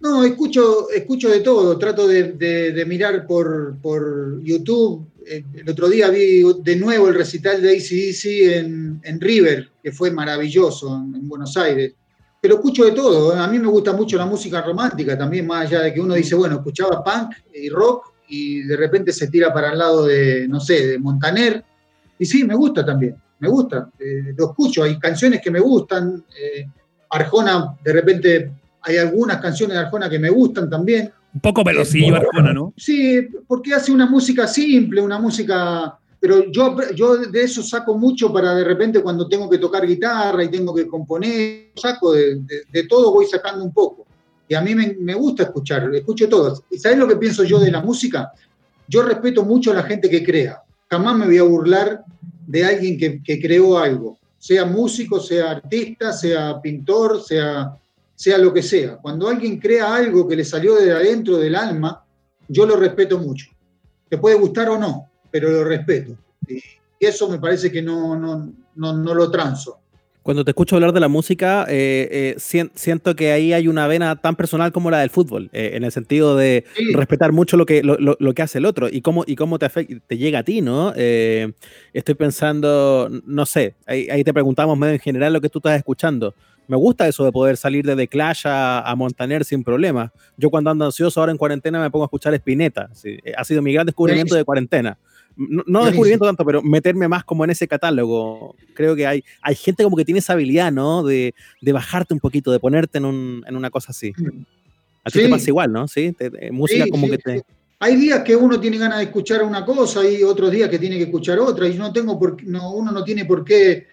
No, escucho, escucho de todo. Trato de, mirar por, por YouTube eh, el otro día vi de nuevo el recital de ACDC en, en River, que fue maravilloso en, Buenos Aires. Pero escucho de todo. ¿eh? A mí me gusta mucho la música romántica también, más allá de que uno dice, bueno, escuchaba punk y rock y de repente se tira para el lado de, no sé, de Montaner. Y sí, me gusta también, me gusta. Eh, lo escucho, hay canciones que me gustan. Arjona, de repente, hay algunas canciones de Arjona que me gustan también. Un poco velocidad, Arjona, ¿no? Sí, porque hace una música simple, una música... Pero yo, yo de eso saco mucho para de repente cuando tengo que tocar guitarra y tengo que componer, saco de, todo, voy sacando un poco. Y a mí me, gusta escuchar, escucho todo. ¿Y sabes lo que pienso yo de la música? Yo respeto mucho a la gente que crea. jamás me voy a burlar de alguien que, que creó algo, sea músico, sea artista, sea pintor, sea, sea lo que sea. Cuando alguien crea algo que le salió de adentro del alma, yo lo respeto mucho. Te puede gustar o no, pero lo respeto. Y eso me parece que no, no, no, no lo transo. Cuando te escucho hablar de la música, eh, eh, siento que ahí hay una vena tan personal como la del fútbol, eh, en el sentido de respetar mucho lo que, lo, lo, que hace el otro y cómo, y cómo te, te llega a ti, ¿no? estoy pensando, no sé, ahí, ahí, te preguntamos medio en general lo que tú estás escuchando. Me gusta eso de poder salir de The Clash a, a Montaner sin problema. Yo cuando ando ansioso ahora en cuarentena me pongo a escuchar Spinetta. Ha sido mi gran descubrimiento de cuarentena no, descubrimiento tanto, pero meterme más como en ese catálogo. Creo que hay, hay gente como que tiene esa habilidad, ¿no? De, bajarte un poquito, de ponerte en, una cosa así. Mm. A ti te pasa igual, ¿no? Sí, música como que te... Hay días que uno tiene ganas de escuchar una cosa y otros días que tiene que escuchar otra y no tengo por, no, uno no tiene por qué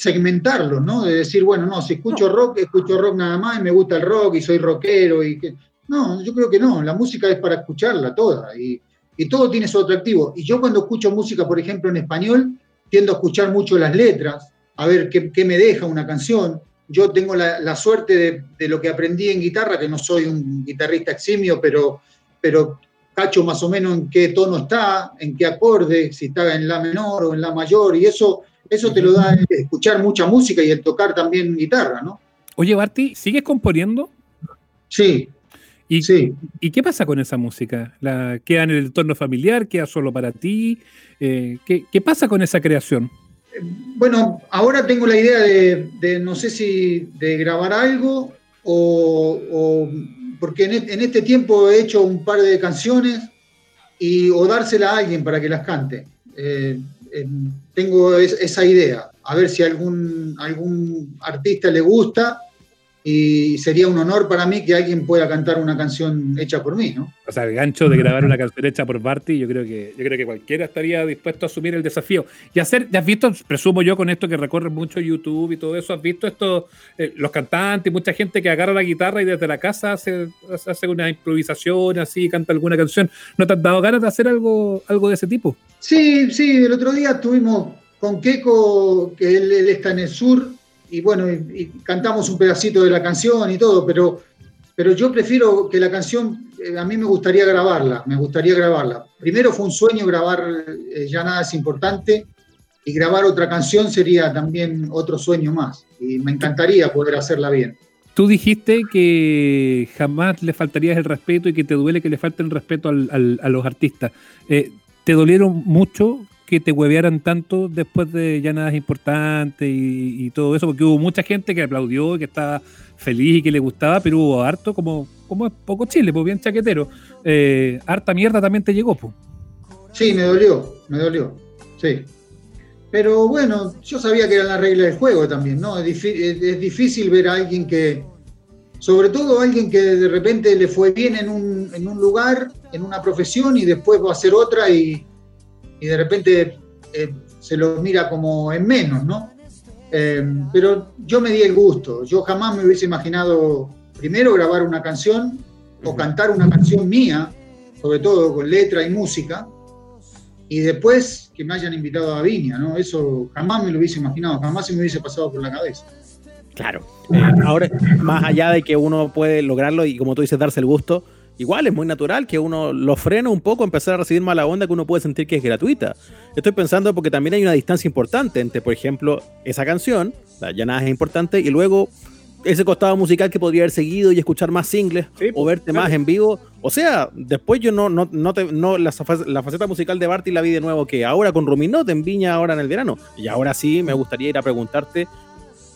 segmentarlo, ¿no? De decir, bueno, no, si escucho rock, escucho rock nada más y me gusta el rock y soy rockero y que... No, yo creo que no, la música es para escucharla toda y, y todo tiene su atractivo. Y yo cuando escucho música, por ejemplo, en español, tiendo a escuchar mucho las letras, a ver qué, me deja una canción. Yo tengo la, suerte de, lo que aprendí en guitarra, que no soy un guitarrista eximio, pero, pero cacho más o menos en qué tono está, en qué acorde, si está en la menor o en la mayor, y eso, eso te lo da escuchar mucha música y el tocar también guitarra, ¿no? Oye, Barty, ¿sigues componiendo? Sí, ¿Y, sí. ¿Y qué pasa con esa música? ¿La, ¿Queda en el entorno familiar? ¿Queda solo para ti? Eh, ¿qué, pasa con esa creación? Bueno, ahora tengo la idea de, no sé si de grabar algo o, porque e, en, este tiempo he hecho un par de canciones y o dársela a alguien para que las cante. Eh, tengo esa idea, a ver si algún, algún artista le gusta y sería un honor para mí que alguien pueda cantar una canción hecha por mí, ¿no? O sea, el gancho de grabar una canción hecha por Barty, yo creo que yo creo que cualquiera estaría dispuesto a asumir el desafío. Y hacer, ya has visto, presumo yo con esto que recorre mucho YouTube y todo eso, has visto esto, eh, los cantantes, mucha gente que agarra la guitarra y desde la casa hace, hace una improvisación, así, canta alguna canción. ¿No te has dado ganas de hacer algo, algo de ese tipo? Sí, sí, el otro día estuvimos con Keiko, que él está en el sur, y bueno, y, cantamos un pedacito de la canción y todo, pero, pero yo prefiero que la canción, eh, a mí me gustaría grabarla, me gustaría grabarla. Primero fue un sueño grabar eh, Ya nada es importante, y grabar otra canción sería también otro sueño más, y me encantaría poder hacerla bien. Tú dijiste que jamás le faltaría el respeto y que te duele que le falte el respeto a los artistas. Eh, ¿Te dolieron mucho que te huevearan tanto después de ya nada importante y, todo eso, porque hubo mucha gente que aplaudió, que estaba feliz y que le gustaba, pero hubo harto, como, como es poco Chile, pues bien chaquetero, eh, harta mierda también te llegó, pues. Sí, me dolió, me dolió, sí. Pero bueno, yo sabía que era la regla del juego también, ¿no? Es, es difícil ver a alguien que, sobre todo alguien que de repente le fue bien en un, en un lugar, en una profesión y después va a hacer otra y, y de repente eh, se lo mira como en menos, ¿no? Eh, pero yo me di el gusto, yo jamás me hubiese imaginado primero grabar una canción o cantar una canción mía, sobre todo con letra y música, y después que me hayan invitado a Viña, ¿no? Eso jamás me lo hubiese imaginado, jamás se me hubiese pasado por la cabeza. Claro. Eh, ahora, más allá de que uno puede lograrlo y como tú dices, darse el gusto, igual es muy natural que uno lo frene un poco, empezar a recibir mala onda que uno puede sentir que es gratuita. Estoy pensando porque también hay una distancia importante entre, por ejemplo, esa canción, ya nada es importante, y luego ese costado musical que podría haber seguido y escuchar más singles o pues, verte más en vivo. O sea, después yo no, no, no, te, no la, faceta musical de Barty la vi de nuevo que ahora con Ruminot en Viña ahora en el verano. Y ahora sí me gustaría ir a preguntarte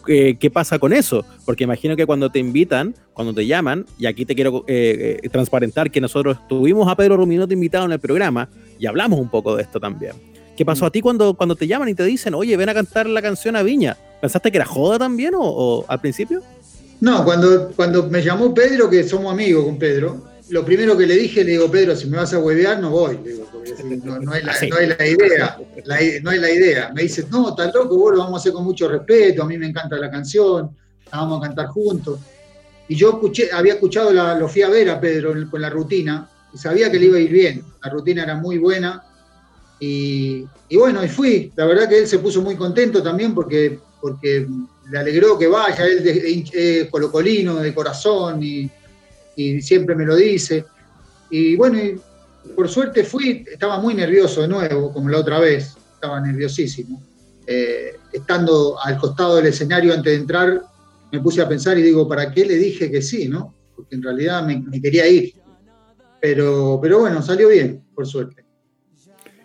eh, qué pasa con eso, porque imagino que cuando te invitan, cuando te llaman, y aquí te quiero eh, eh, transparentar que nosotros tuvimos a Pedro Ruminote invitado en el programa y hablamos un poco de esto también. ¿Qué pasó a ti cuando, cuando te llaman y te dicen, oye, ven a cantar la canción a Viña? ¿Pensaste que era joda también o, al principio? No, cuando, cuando me llamó Pedro, que somos amigos con Pedro, lo primero que le dije, le digo, Pedro, si me vas a huevear, no voy. No, es la, idea. no es la idea. Me dice, no, está loco, vos lo vamos a hacer con mucho respeto, a mí me encanta la canción, la vamos a cantar juntos. Y yo escuché, había escuchado, la, lo fui a ver a Pedro con la rutina y sabía que le iba a ir bien. La rutina era muy buena Y, y, bueno, y fui. La verdad que él se puso muy contento también porque, porque le alegró que vaya. Él es colocolino de corazón y, y, siempre me lo dice. Y bueno, y por suerte fui, estaba muy nervioso de nuevo, como la otra vez, estaba nerviosísimo. Eh, estando al costado del escenario antes de entrar, me puse a pensar y digo, ¿para qué le dije que sí? ¿no? Porque en realidad me, quería ir. Pero, pero bueno, salió bien, por suerte.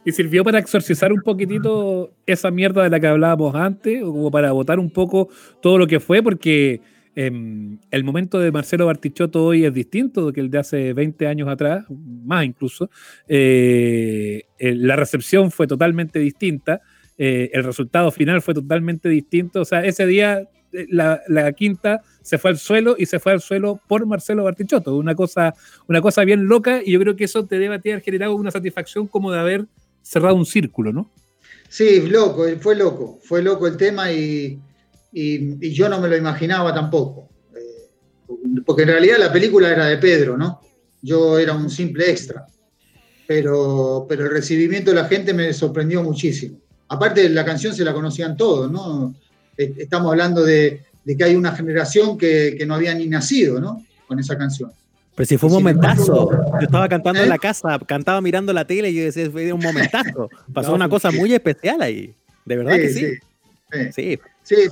¿Y sirvió para exorcizar un poquitito esa mierda de la que hablábamos antes? ¿O como para votar un poco todo lo que fue? Porque em, el momento de Marcelo Bartichotto hoy es distinto que el de hace 20 años atrás, más incluso. Eh, la recepción fue totalmente distinta. Eh, el resultado final fue totalmente distinto. O sea, ese día eh, la, quinta se fue al suelo y se fue al suelo por Marcelo Bartichotto. Una cosa, una cosa bien loca y yo creo que eso te debe haber generado una satisfacción como de haber cerrado un círculo, ¿no? Sí, loco, fue loco, fue loco el tema y, yo no me lo imaginaba tampoco. Eh, porque en realidad la película era de Pedro, ¿no? Yo era un simple extra. Pero, pero el recibimiento de la gente me sorprendió muchísimo. Aparte, la canción se la conocían todos, ¿no? E, estamos hablando de, que hay una generación que, no había ni nacido, ¿no? Con esa canción. Pero si fue un momentazo. Yo estaba cantando en la ¿Eh? casa, cantaba mirando la tele y yo decía, fue un momentazo. Pasó una cosa muy especial ahí. De verdad que sí. Sí, sí.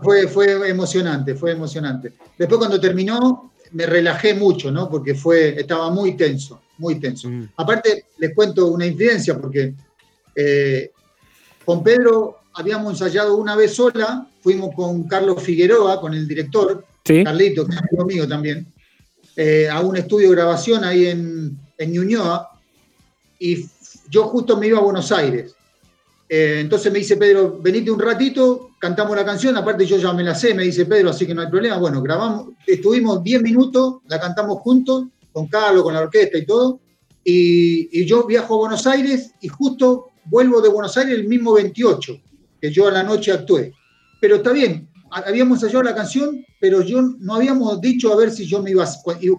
Fue, fue emocionante, fue emocionante. Después cuando terminó, me relajé mucho, ¿no? Porque fue, estaba muy tenso, muy tenso. Mm. Aparte, les cuento una incidencia, porque eh, con Pedro habíamos ensayado una vez sola, fuimos con Carlos Figueroa, con el director, Carlito, que es amigo mío también, eh, a un estudio de grabación ahí en, en Ñuñoa, y yo justo me iba a Buenos Aires. Eh, entonces me dice Pedro, venite un ratito, cantamos la canción, aparte yo ya me la sé, me dice Pedro, así que no hay problema. Bueno, grabamos, estuvimos 10 minutos, la cantamos juntos, con Carlos, con la orquesta y todo, y, y yo viajo a Buenos Aires y justo vuelvo de Buenos Aires el mismo 28, que yo a la noche actué. Pero está bien, habíamos ensayado la canción, pero yo no habíamos dicho a ver si yo me iba,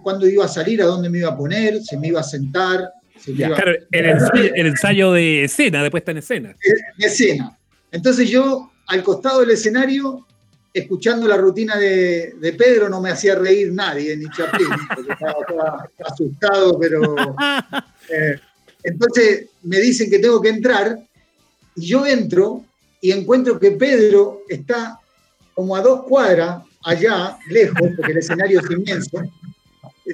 cuándo iba a salir, a dónde me iba a poner, si me iba a sentar. Claro, el, ensayo de escena, después está en escena. En escena. Entonces yo, al costado del escenario, escuchando la rutina de, Pedro, no me hacía reír nadie, ni Chaplin, porque estaba, asustado, pero... Eh, entonces me dicen que tengo que entrar y yo entro y encuentro que Pedro está como a dos cuadras allá, lejos, porque el escenario es inmenso.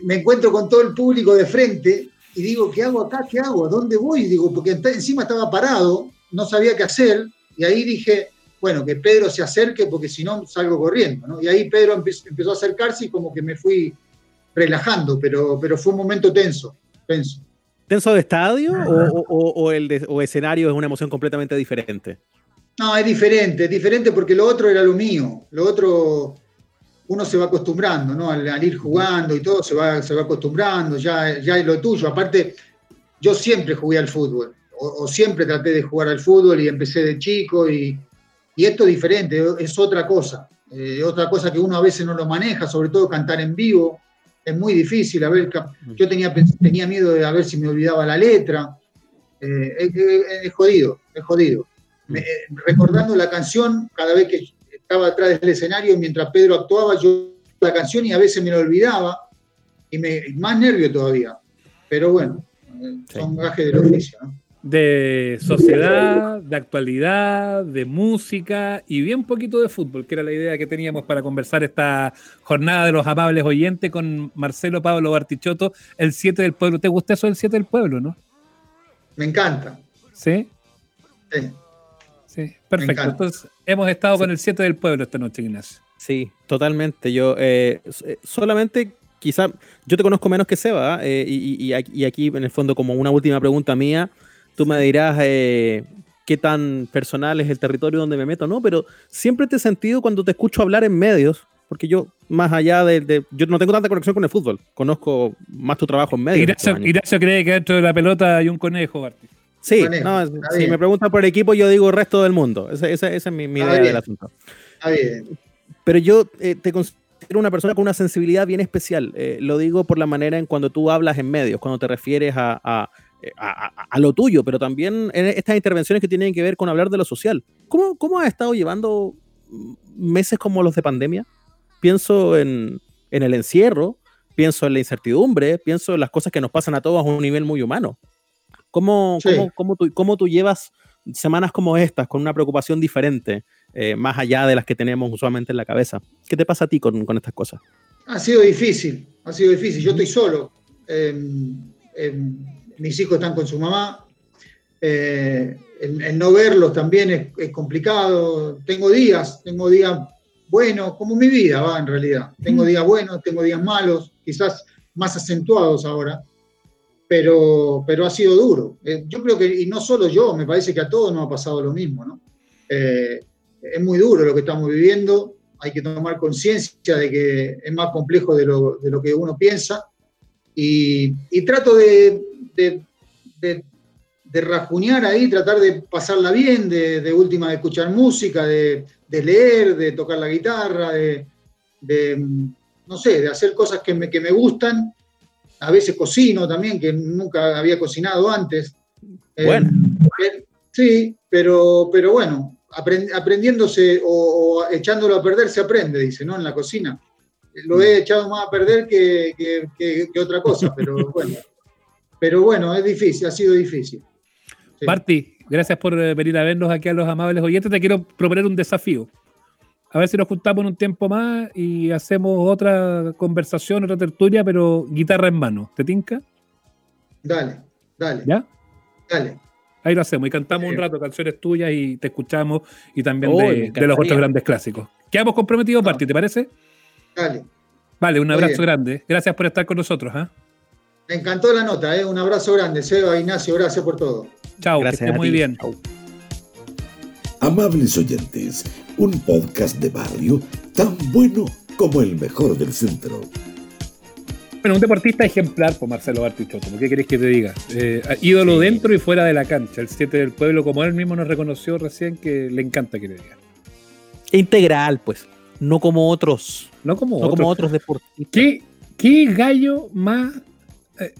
Me encuentro con todo el público de frente y digo, ¿qué hago acá? ¿Qué hago? ¿A dónde voy? Digo, porque encima estaba parado, no sabía qué hacer y ahí dije, bueno, que Pedro se acerque porque si no salgo corriendo. Y ahí Pedro empezó, a acercarse y como que me fui relajando, pero, pero fue un momento tenso, tenso. ¿Tenso de estadio o, el escenario es una emoción completamente diferente? No, es diferente, es diferente porque lo otro era lo mío. Lo otro, uno se va acostumbrando, ¿no? Al, ir jugando y todo, se va, se va acostumbrando, ya, ya es lo tuyo. Aparte, yo siempre jugué al fútbol, o, siempre traté de jugar al fútbol y empecé de chico y, esto es diferente, es otra cosa. Eh, otra cosa que uno a veces no lo maneja, sobre todo cantar en vivo es muy difícil. A ver, yo tenía, tenía miedo de a ver si me olvidaba la letra. Eh, es, jodido, es jodido. Eh, recordando la canción, cada vez que estaba atrás del escenario, mientras Pedro actuaba, yo la canción y a veces me la olvidaba y me, más nervio todavía. Pero bueno, eh, son gajes del oficio. ¿no? De sociedad, de actualidad, de música y bien poquito de fútbol, que era la idea que teníamos para conversar esta jornada de los amables oyentes con Marcelo Pablo Bartichotto, el 7 del pueblo. ¿Te gusta eso del 7 del pueblo, no? Me encanta. ¿Sí? Sí. Sí, perfecto. Entonces, hemos estado con el 7 del pueblo esta noche, Ignacio. Sí, totalmente. Yo eh, eh, solamente quizá, yo te conozco menos que Seba, eh, y, y, aquí en el fondo como una última pregunta mía, Tú me dirás eh, qué tan personal es el territorio donde me meto, ¿no? Pero siempre te he sentido cuando te escucho hablar en medios, porque yo, más allá de, Yo no tengo tanta conexión con el fútbol, conozco más tu trabajo en medios. Ignacio, cree que dentro de la pelota hay un conejo, Barty. Sí, no, si me preguntan por el equipo, yo digo el resto del mundo. Esa, es mi, idea del asunto. Está bien. Pero yo eh, te considero una persona con una sensibilidad bien especial. Eh, lo digo por la manera en cuando tú hablas en medios, cuando te refieres a a, lo tuyo, pero también en estas intervenciones que tienen que ver con hablar de lo social. ¿Cómo, cómo has estado llevando meses como los de pandemia? Pienso en, en el encierro, pienso en la incertidumbre, pienso en las cosas que nos pasan a todos a un nivel muy humano. ¿Cómo, cómo, tú, cómo tú, llevas semanas como estas con una preocupación diferente, eh, más allá de las que tenemos usualmente en la cabeza? ¿Qué te pasa a ti con, con estas cosas? Ha sido difícil, ha sido difícil. Yo estoy solo. Em, em, mis hijos están con su mamá. Eh, el, no verlos también es, es, complicado. Tengo días, tengo días buenos, como mi vida va en realidad. Tengo días buenos, tengo días malos, quizás más acentuados ahora pero, pero ha sido duro. Eh, yo creo que, y no solo yo, me parece que a todos nos ha pasado lo mismo, ¿no? Eh, es muy duro lo que estamos viviendo, hay que tomar conciencia de que es más complejo de lo, de lo que uno piensa, y, y trato de, de, de, rajuñar ahí, tratar de pasarla bien, de, de última de escuchar música, de, leer, de tocar la guitarra, de, no sé, de hacer cosas que me, que me gustan a veces cocino también, que nunca había cocinado antes. Bueno. Eh, sí, pero, pero bueno, aprendiéndose o, echándolo a perder se aprende, dice, ¿no? En la cocina. Lo he echado más a perder que, que, otra cosa, pero bueno. Pero bueno, es difícil, ha sido difícil. Marti, gracias por eh, venir a vernos aquí a los amables oyentes. Te quiero proponer un desafío a ver si nos juntamos en un tiempo más y hacemos otra conversación, otra tertulia, pero guitarra en mano. ¿Te tinca? Dale, dale. ¿Ya? Dale. Ahí lo hacemos y cantamos un rato canciones tuyas y te escuchamos y también de, los otros grandes clásicos. Quedamos comprometidos, no. Party, ¿te parece? Dale. Vale, un abrazo grande. Gracias por estar con nosotros. ¿eh? Me encantó la nota, ¿eh? un abrazo grande. Seba, Ignacio, gracias por todo. Chao, que estés muy bien. Amables oyentes, un podcast de barrio tan bueno como el mejor del centro. Bueno, un deportista ejemplar por Marcelo Bartichotto, ¿qué querés que te diga? Eh, ídolo dentro y fuera de la cancha, el 7 del pueblo, como él mismo nos reconoció recién, que le encanta que le diga. Integral, pues, no como otros. No como, otros. como otros deportistas. ¿Qué, qué gallo más eh,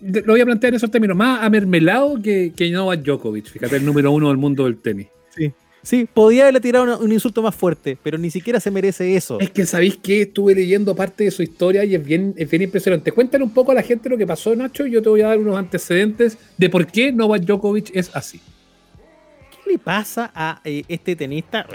lo voy a plantear en esos términos, más amermelado que, que Novak Djokovic, fíjate, el número uno del mundo del tenis. Sí. Sí, podía haberle tirado un, insulto más fuerte, pero ni siquiera se merece eso. Es que sabéis que estuve leyendo parte de su historia y es bien, es bien impresionante. Cuéntale un poco a la gente lo que pasó, Nacho, y yo te voy a dar unos antecedentes de por qué Novak Djokovic es así. ¿Qué le pasa a eh, este tenista?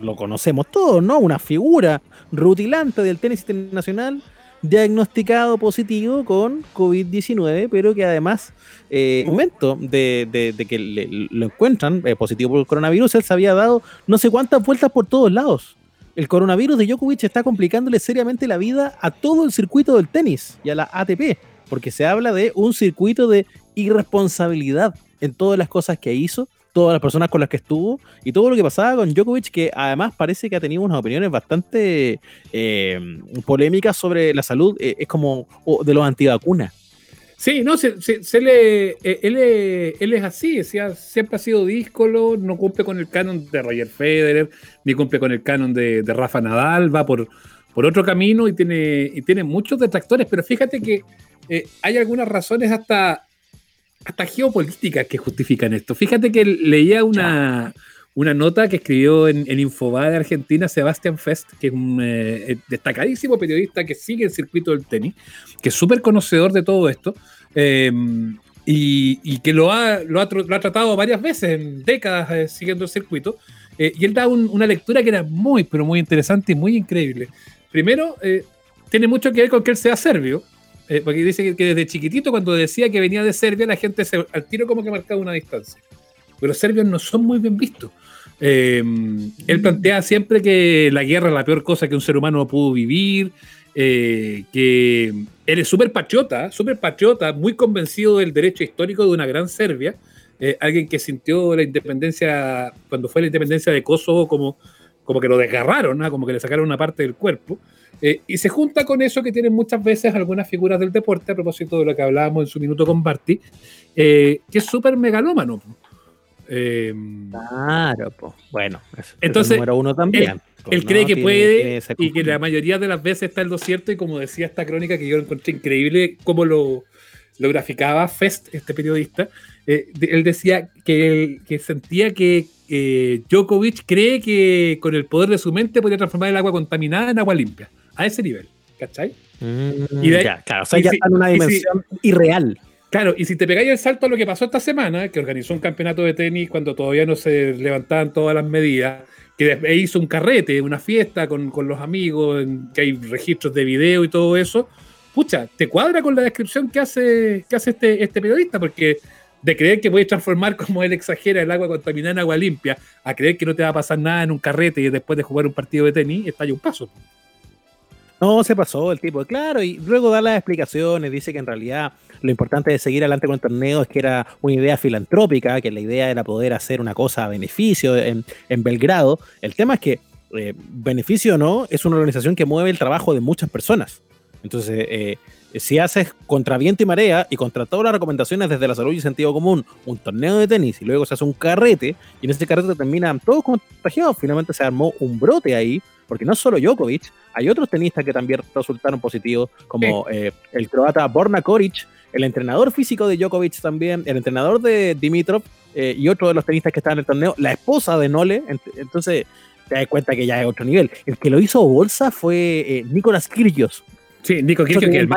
lo conocemos todos, ¿no? Una figura rutilante del tenis internacional diagnosticado positivo con COVID-19, pero que además, eh, en momento de, que lo encuentran eh, positivo por el coronavirus, él se había dado no sé cuántas vueltas por todos lados. El coronavirus de Djokovic está complicándole seriamente la vida a todo el circuito del tenis y a la ATP, porque se habla de un circuito de irresponsabilidad en todas las cosas que hizo todas las personas con las que estuvo y todo lo que pasaba con Djokovic, que además parece que ha tenido unas opiniones bastante eh, polémicas sobre la salud, eh, es como de los antivacunas. Sí, no, se, le, eh, él, es así, siempre ha sido díscolo, no cumple con el canon de Roger Federer, ni cumple con el canon de, Rafa Nadal, va por, por otro camino y tiene, y tiene muchos detractores, pero fíjate que hay algunas razones hasta hasta geopolíticas que justifican esto. Fíjate que leía una, una nota que escribió en, en de Argentina Sebastián Fest, que es un eh, destacadísimo periodista que sigue el circuito del tenis, que es súper conocedor de todo esto. Eh, y, que lo ha, lo ha, tratado varias veces, en décadas eh, siguiendo el circuito. y él da una lectura que era muy, pero muy interesante y muy increíble. Primero, tiene mucho que ver con que él sea serbio, eh, porque dice que, desde chiquitito, cuando decía que venía de Serbia, la gente se, al tiro como que marcaba una distancia. Pero los serbios no son muy bien vistos. Eh, él plantea siempre que la guerra es la peor cosa que un ser humano pudo vivir, eh, que él es súper patriota, súper patriota, muy convencido del derecho histórico de una gran Serbia, alguien que sintió la independencia, cuando fue la independencia de Kosovo, como, como que lo desgarraron, como que le sacaron una parte del cuerpo. Eh, y se junta con eso que tienen muchas veces algunas figuras del deporte, a propósito de lo que hablábamos en su minuto con Barty, eh, que es súper megalómano. Eh, claro, pues bueno, entonces, número uno también. Él, cree que puede y que la mayoría de las veces está en lo cierto y como decía esta crónica que yo encontré increíble, cómo lo, lo graficaba Fest, este periodista, eh, él decía que, que sentía que eh, Djokovic cree que con el poder de su mente podría transformar el agua contaminada en agua limpia, a ese nivel, ¿cachai? Mm, y ya, claro, o sea, ya está en una dimensión irreal. Claro, y si te pegáis el salto a lo que pasó esta semana, que organizó un campeonato de tenis cuando todavía no se levantaban todas las medidas, que hizo un carrete, una fiesta con, los amigos, que hay registros de video y todo eso, pucha, te cuadra con la descripción que hace, que hace este, este periodista, porque de creer que puedes transformar, como él exagera, el agua contaminada en agua limpia, a creer que no te va a pasar nada en un carrete y después de jugar un partido de tenis, está ya un paso. No, se pasó el tipo, claro, y luego da las explicaciones, dice que en realidad lo importante de seguir adelante con el torneo es que era una idea filantrópica, que la idea era poder hacer una cosa a beneficio en, Belgrado. El tema es que, eh, beneficio o no, es una organización que mueve el trabajo de muchas personas. Entonces, eh, si haces contra viento y marea y contra todas las recomendaciones desde la salud y sentido común, un torneo de tenis y luego se hace un carrete y en ese carrete terminan todos contagiados, finalmente se armó un brote ahí, porque no solo Djokovic, hay otros tenistas que también resultaron positivos, como eh, el croata Borna Koric, el entrenador físico de Djokovic también, el entrenador de Dimitrov eh, y otro de los tenistas que estaban en el torneo, la esposa de Nole. Entonces te das cuenta que ya es otro nivel. El que lo hizo bolsa fue eh, Nicolás Kyrgios. Sí, Nico Kyrgios, el,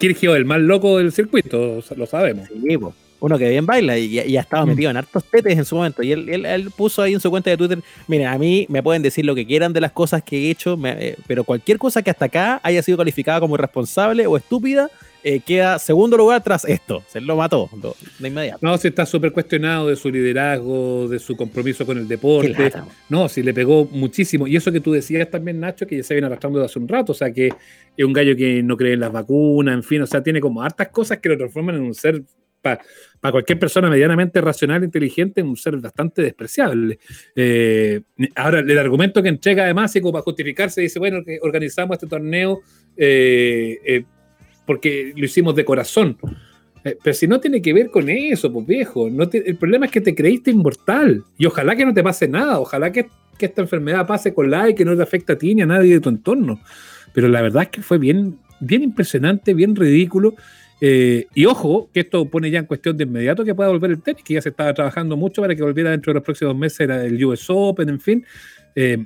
el, el, más loco del circuito, lo sabemos. Sí, uno que bien baila y, y ha estado mm. metido en hartos tetes en su momento. Y él, puso ahí en su cuenta de Twitter, miren, a mí me pueden decir lo que quieran de las cosas que he hecho, eh, pero cualquier cosa que hasta acá haya sido calificada como irresponsable o estúpida, eh, queda segundo lugar tras esto. Se lo mató de inmediato. No, si está súper cuestionado de su liderazgo, de su compromiso con el deporte. No, si le pegó muchísimo. Y eso que tú decías también, Nacho, que ya se viene arrastrando de hace un rato. O sea, que es un gallo que no cree en las vacunas, en fin. O sea, tiene como hartas cosas que lo transforman en un ser para cualquier persona medianamente racional e inteligente, un ser bastante despreciable. Eh, ahora, el argumento que entrega además, y como para justificarse, dice, bueno, organizamos este torneo eh, eh, porque lo hicimos de corazón. pero si no tiene que ver con eso, pues viejo, no el problema es que te creíste inmortal y ojalá que no te pase nada, ojalá que, que esta enfermedad pase con la y que no te afecte a ti ni a nadie de tu entorno. Pero la verdad es que fue bien, bien impresionante, bien ridículo. Eh, y ojo, que esto pone ya en cuestión de inmediato que pueda volver el tenis, que ya se estaba trabajando mucho para que volviera dentro de los próximos meses el US Open, en fin. Eh,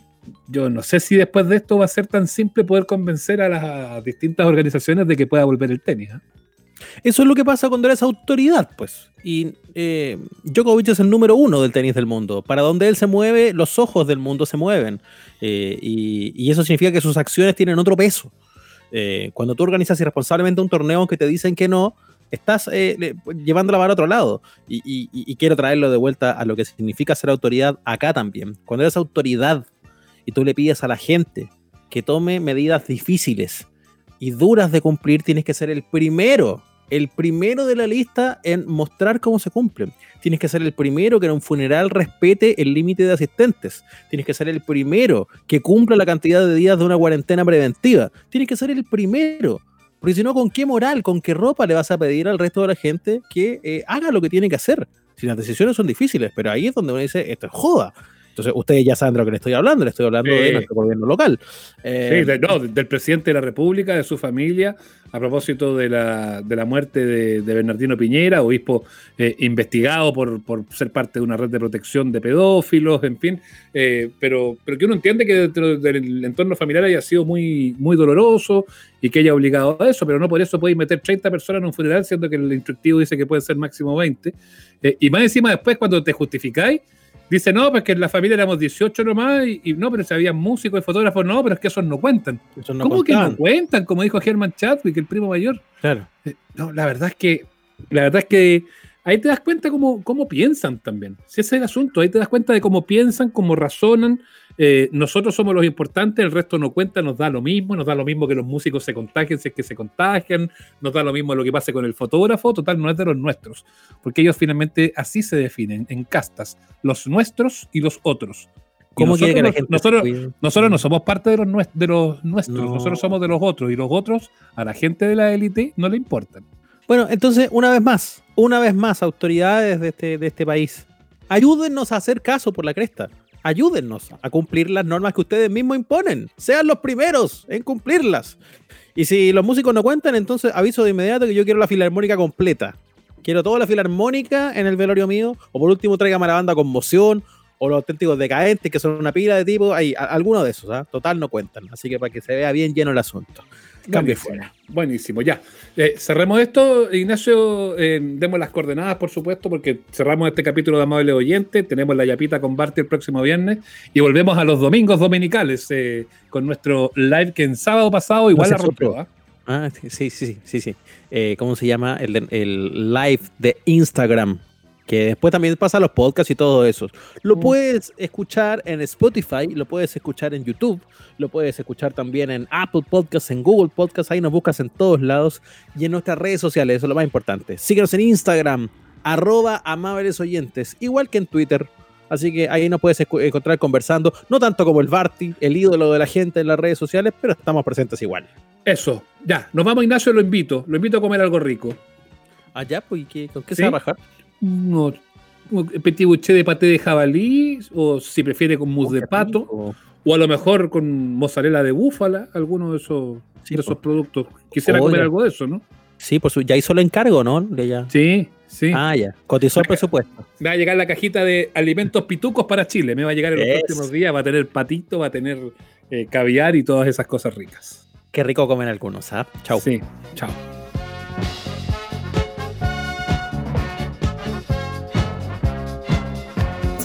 yo no sé si después de esto va a ser tan simple poder convencer a las distintas organizaciones de que pueda volver el tenis. ¿eh? Eso es lo que pasa cuando eres autoridad, pues. Y eh, Djokovic es el número uno del tenis del mundo. Para donde él se mueve, los ojos del mundo se mueven. y, eso significa que sus acciones tienen otro peso. Eh, cuando tú organizas irresponsablemente un torneo que te dicen que no, estás eh, llevando la vara a otro lado. Y, quiero traerlo de vuelta a lo que significa ser autoridad acá también. Cuando eres autoridad y tú le pides a la gente que tome medidas difíciles y duras de cumplir, tienes que ser el primero, el primero de la lista en mostrar cómo se cumplen. Tienes que ser el primero que en un funeral respete el límite de asistentes. Tienes que ser el primero que cumpla la cantidad de días de una cuarentena preventiva. Tienes que ser el primero. Porque si no, ¿con qué moral, con qué ropa le vas a pedir al resto de la gente que eh, haga lo que tiene que hacer? Si las decisiones son difíciles, pero ahí es donde uno dice, esto es joda. Entonces, ustedes ya saben de lo que le estoy hablando, le estoy hablando de nuestro gobierno local. sí, eh, no, del presidente de la República, de su familia, a propósito de la, de la muerte de, Bernardino Piñera, obispo eh, investigado por, por, ser parte de una red de protección de pedófilos, en fin, eh, pero, pero que uno entiende que dentro del entorno familiar haya sido muy, muy doloroso y que haya obligado a eso, pero no por eso podéis meter 30 personas en un funeral, siendo que el instructivo dice que pueden ser máximo 20. y más encima después, cuando te justificáis, Dice, no, pues que en la familia éramos 18 nomás, y, no, pero si había músicos y fotógrafos, no, pero es que esos no cuentan. ¿Cómo que no cuentan? Como dijo Herman Chadwick, el primo mayor. Claro. Eh, no, la verdad es que, la verdad es que ahí te das cuenta cómo, cómo piensan también. Si ese es el asunto, ahí te das cuenta de cómo piensan, cómo razonan, eh, nosotros somos los importantes, el resto no cuenta, nos da lo mismo, nos da lo mismo que los músicos se contagien si es que se contagian, nos da lo mismo lo que pase con el fotógrafo, total, no es de los nuestros, porque ellos finalmente así se definen, en castas, los nuestros y los otros. ¿Cómo nosotros, que la gente nosotros, nosotros, no somos parte de los, de los nuestros, nosotros somos de los otros, y los otros a la gente de la élite no le importan. Bueno, entonces, una vez más, una vez más, autoridades de este, de este país, ayúdennos a hacer caso por la cresta ayúdennos a cumplir las normas que ustedes mismos imponen. Sean los primeros en cumplirlas. Y si los músicos no cuentan, entonces aviso de inmediato que yo quiero la filarmónica completa. Quiero toda la filarmónica en el velorio mío. O por último, tráigame la banda Conmoción o los auténticos decadentes, que son una pila de tipos. Hay algunos de esos, ¿ah? Total no cuentan. Así que para que se vea bien lleno el asunto. Cambio fuera. Buenísimo, ya. Eh, cerremos esto, Ignacio. Eh, demos las coordenadas, por supuesto, porque cerramos este capítulo de Amable Oyente. Tenemos la Yapita con Barty el próximo viernes y volvemos a los domingos dominicales eh, con nuestro live que en sábado pasado igual la rompió. ¿ah? ah, sí, sí, sí, sí. ¿Cómo se llama? El, el live de Instagram que después también pasa los podcasts y todo eso. Lo mm. puedes escuchar en Spotify, lo puedes escuchar en YouTube, lo puedes escuchar también en Apple Podcasts, en Google Podcasts, ahí nos buscas en todos lados y en nuestras redes sociales, eso es lo más importante. Síguenos en Instagram, arroba amables oyentes, igual que en Twitter. Así que ahí nos puedes encontrar conversando, no tanto como el Barty, el ídolo de la gente en las redes sociales, pero estamos presentes igual. Eso, ya, nos vamos Ignacio, lo invito, lo invito a comer algo rico. Allá, ah, pues, ¿qué, ¿con qué se va a bajar? No, petit bouché de paté de jabalí, o si prefiere con mousse de pato, o a lo mejor con mozzarella de búfala, alguno de esos, esos productos. Quisiera comer algo de eso, ¿no? Sí, pues ya hizo el encargo, ¿no? De ya. Sí, sí. Ah, ya. Cotizó el presupuesto. Me va a llegar la cajita de alimentos pitucos para Chile. Me va a llegar en los próximos días. Va a tener patito, va a tener eh, caviar y todas esas cosas ricas. Qué rico comer algunos, ¿ah? Chao. Sí, chao.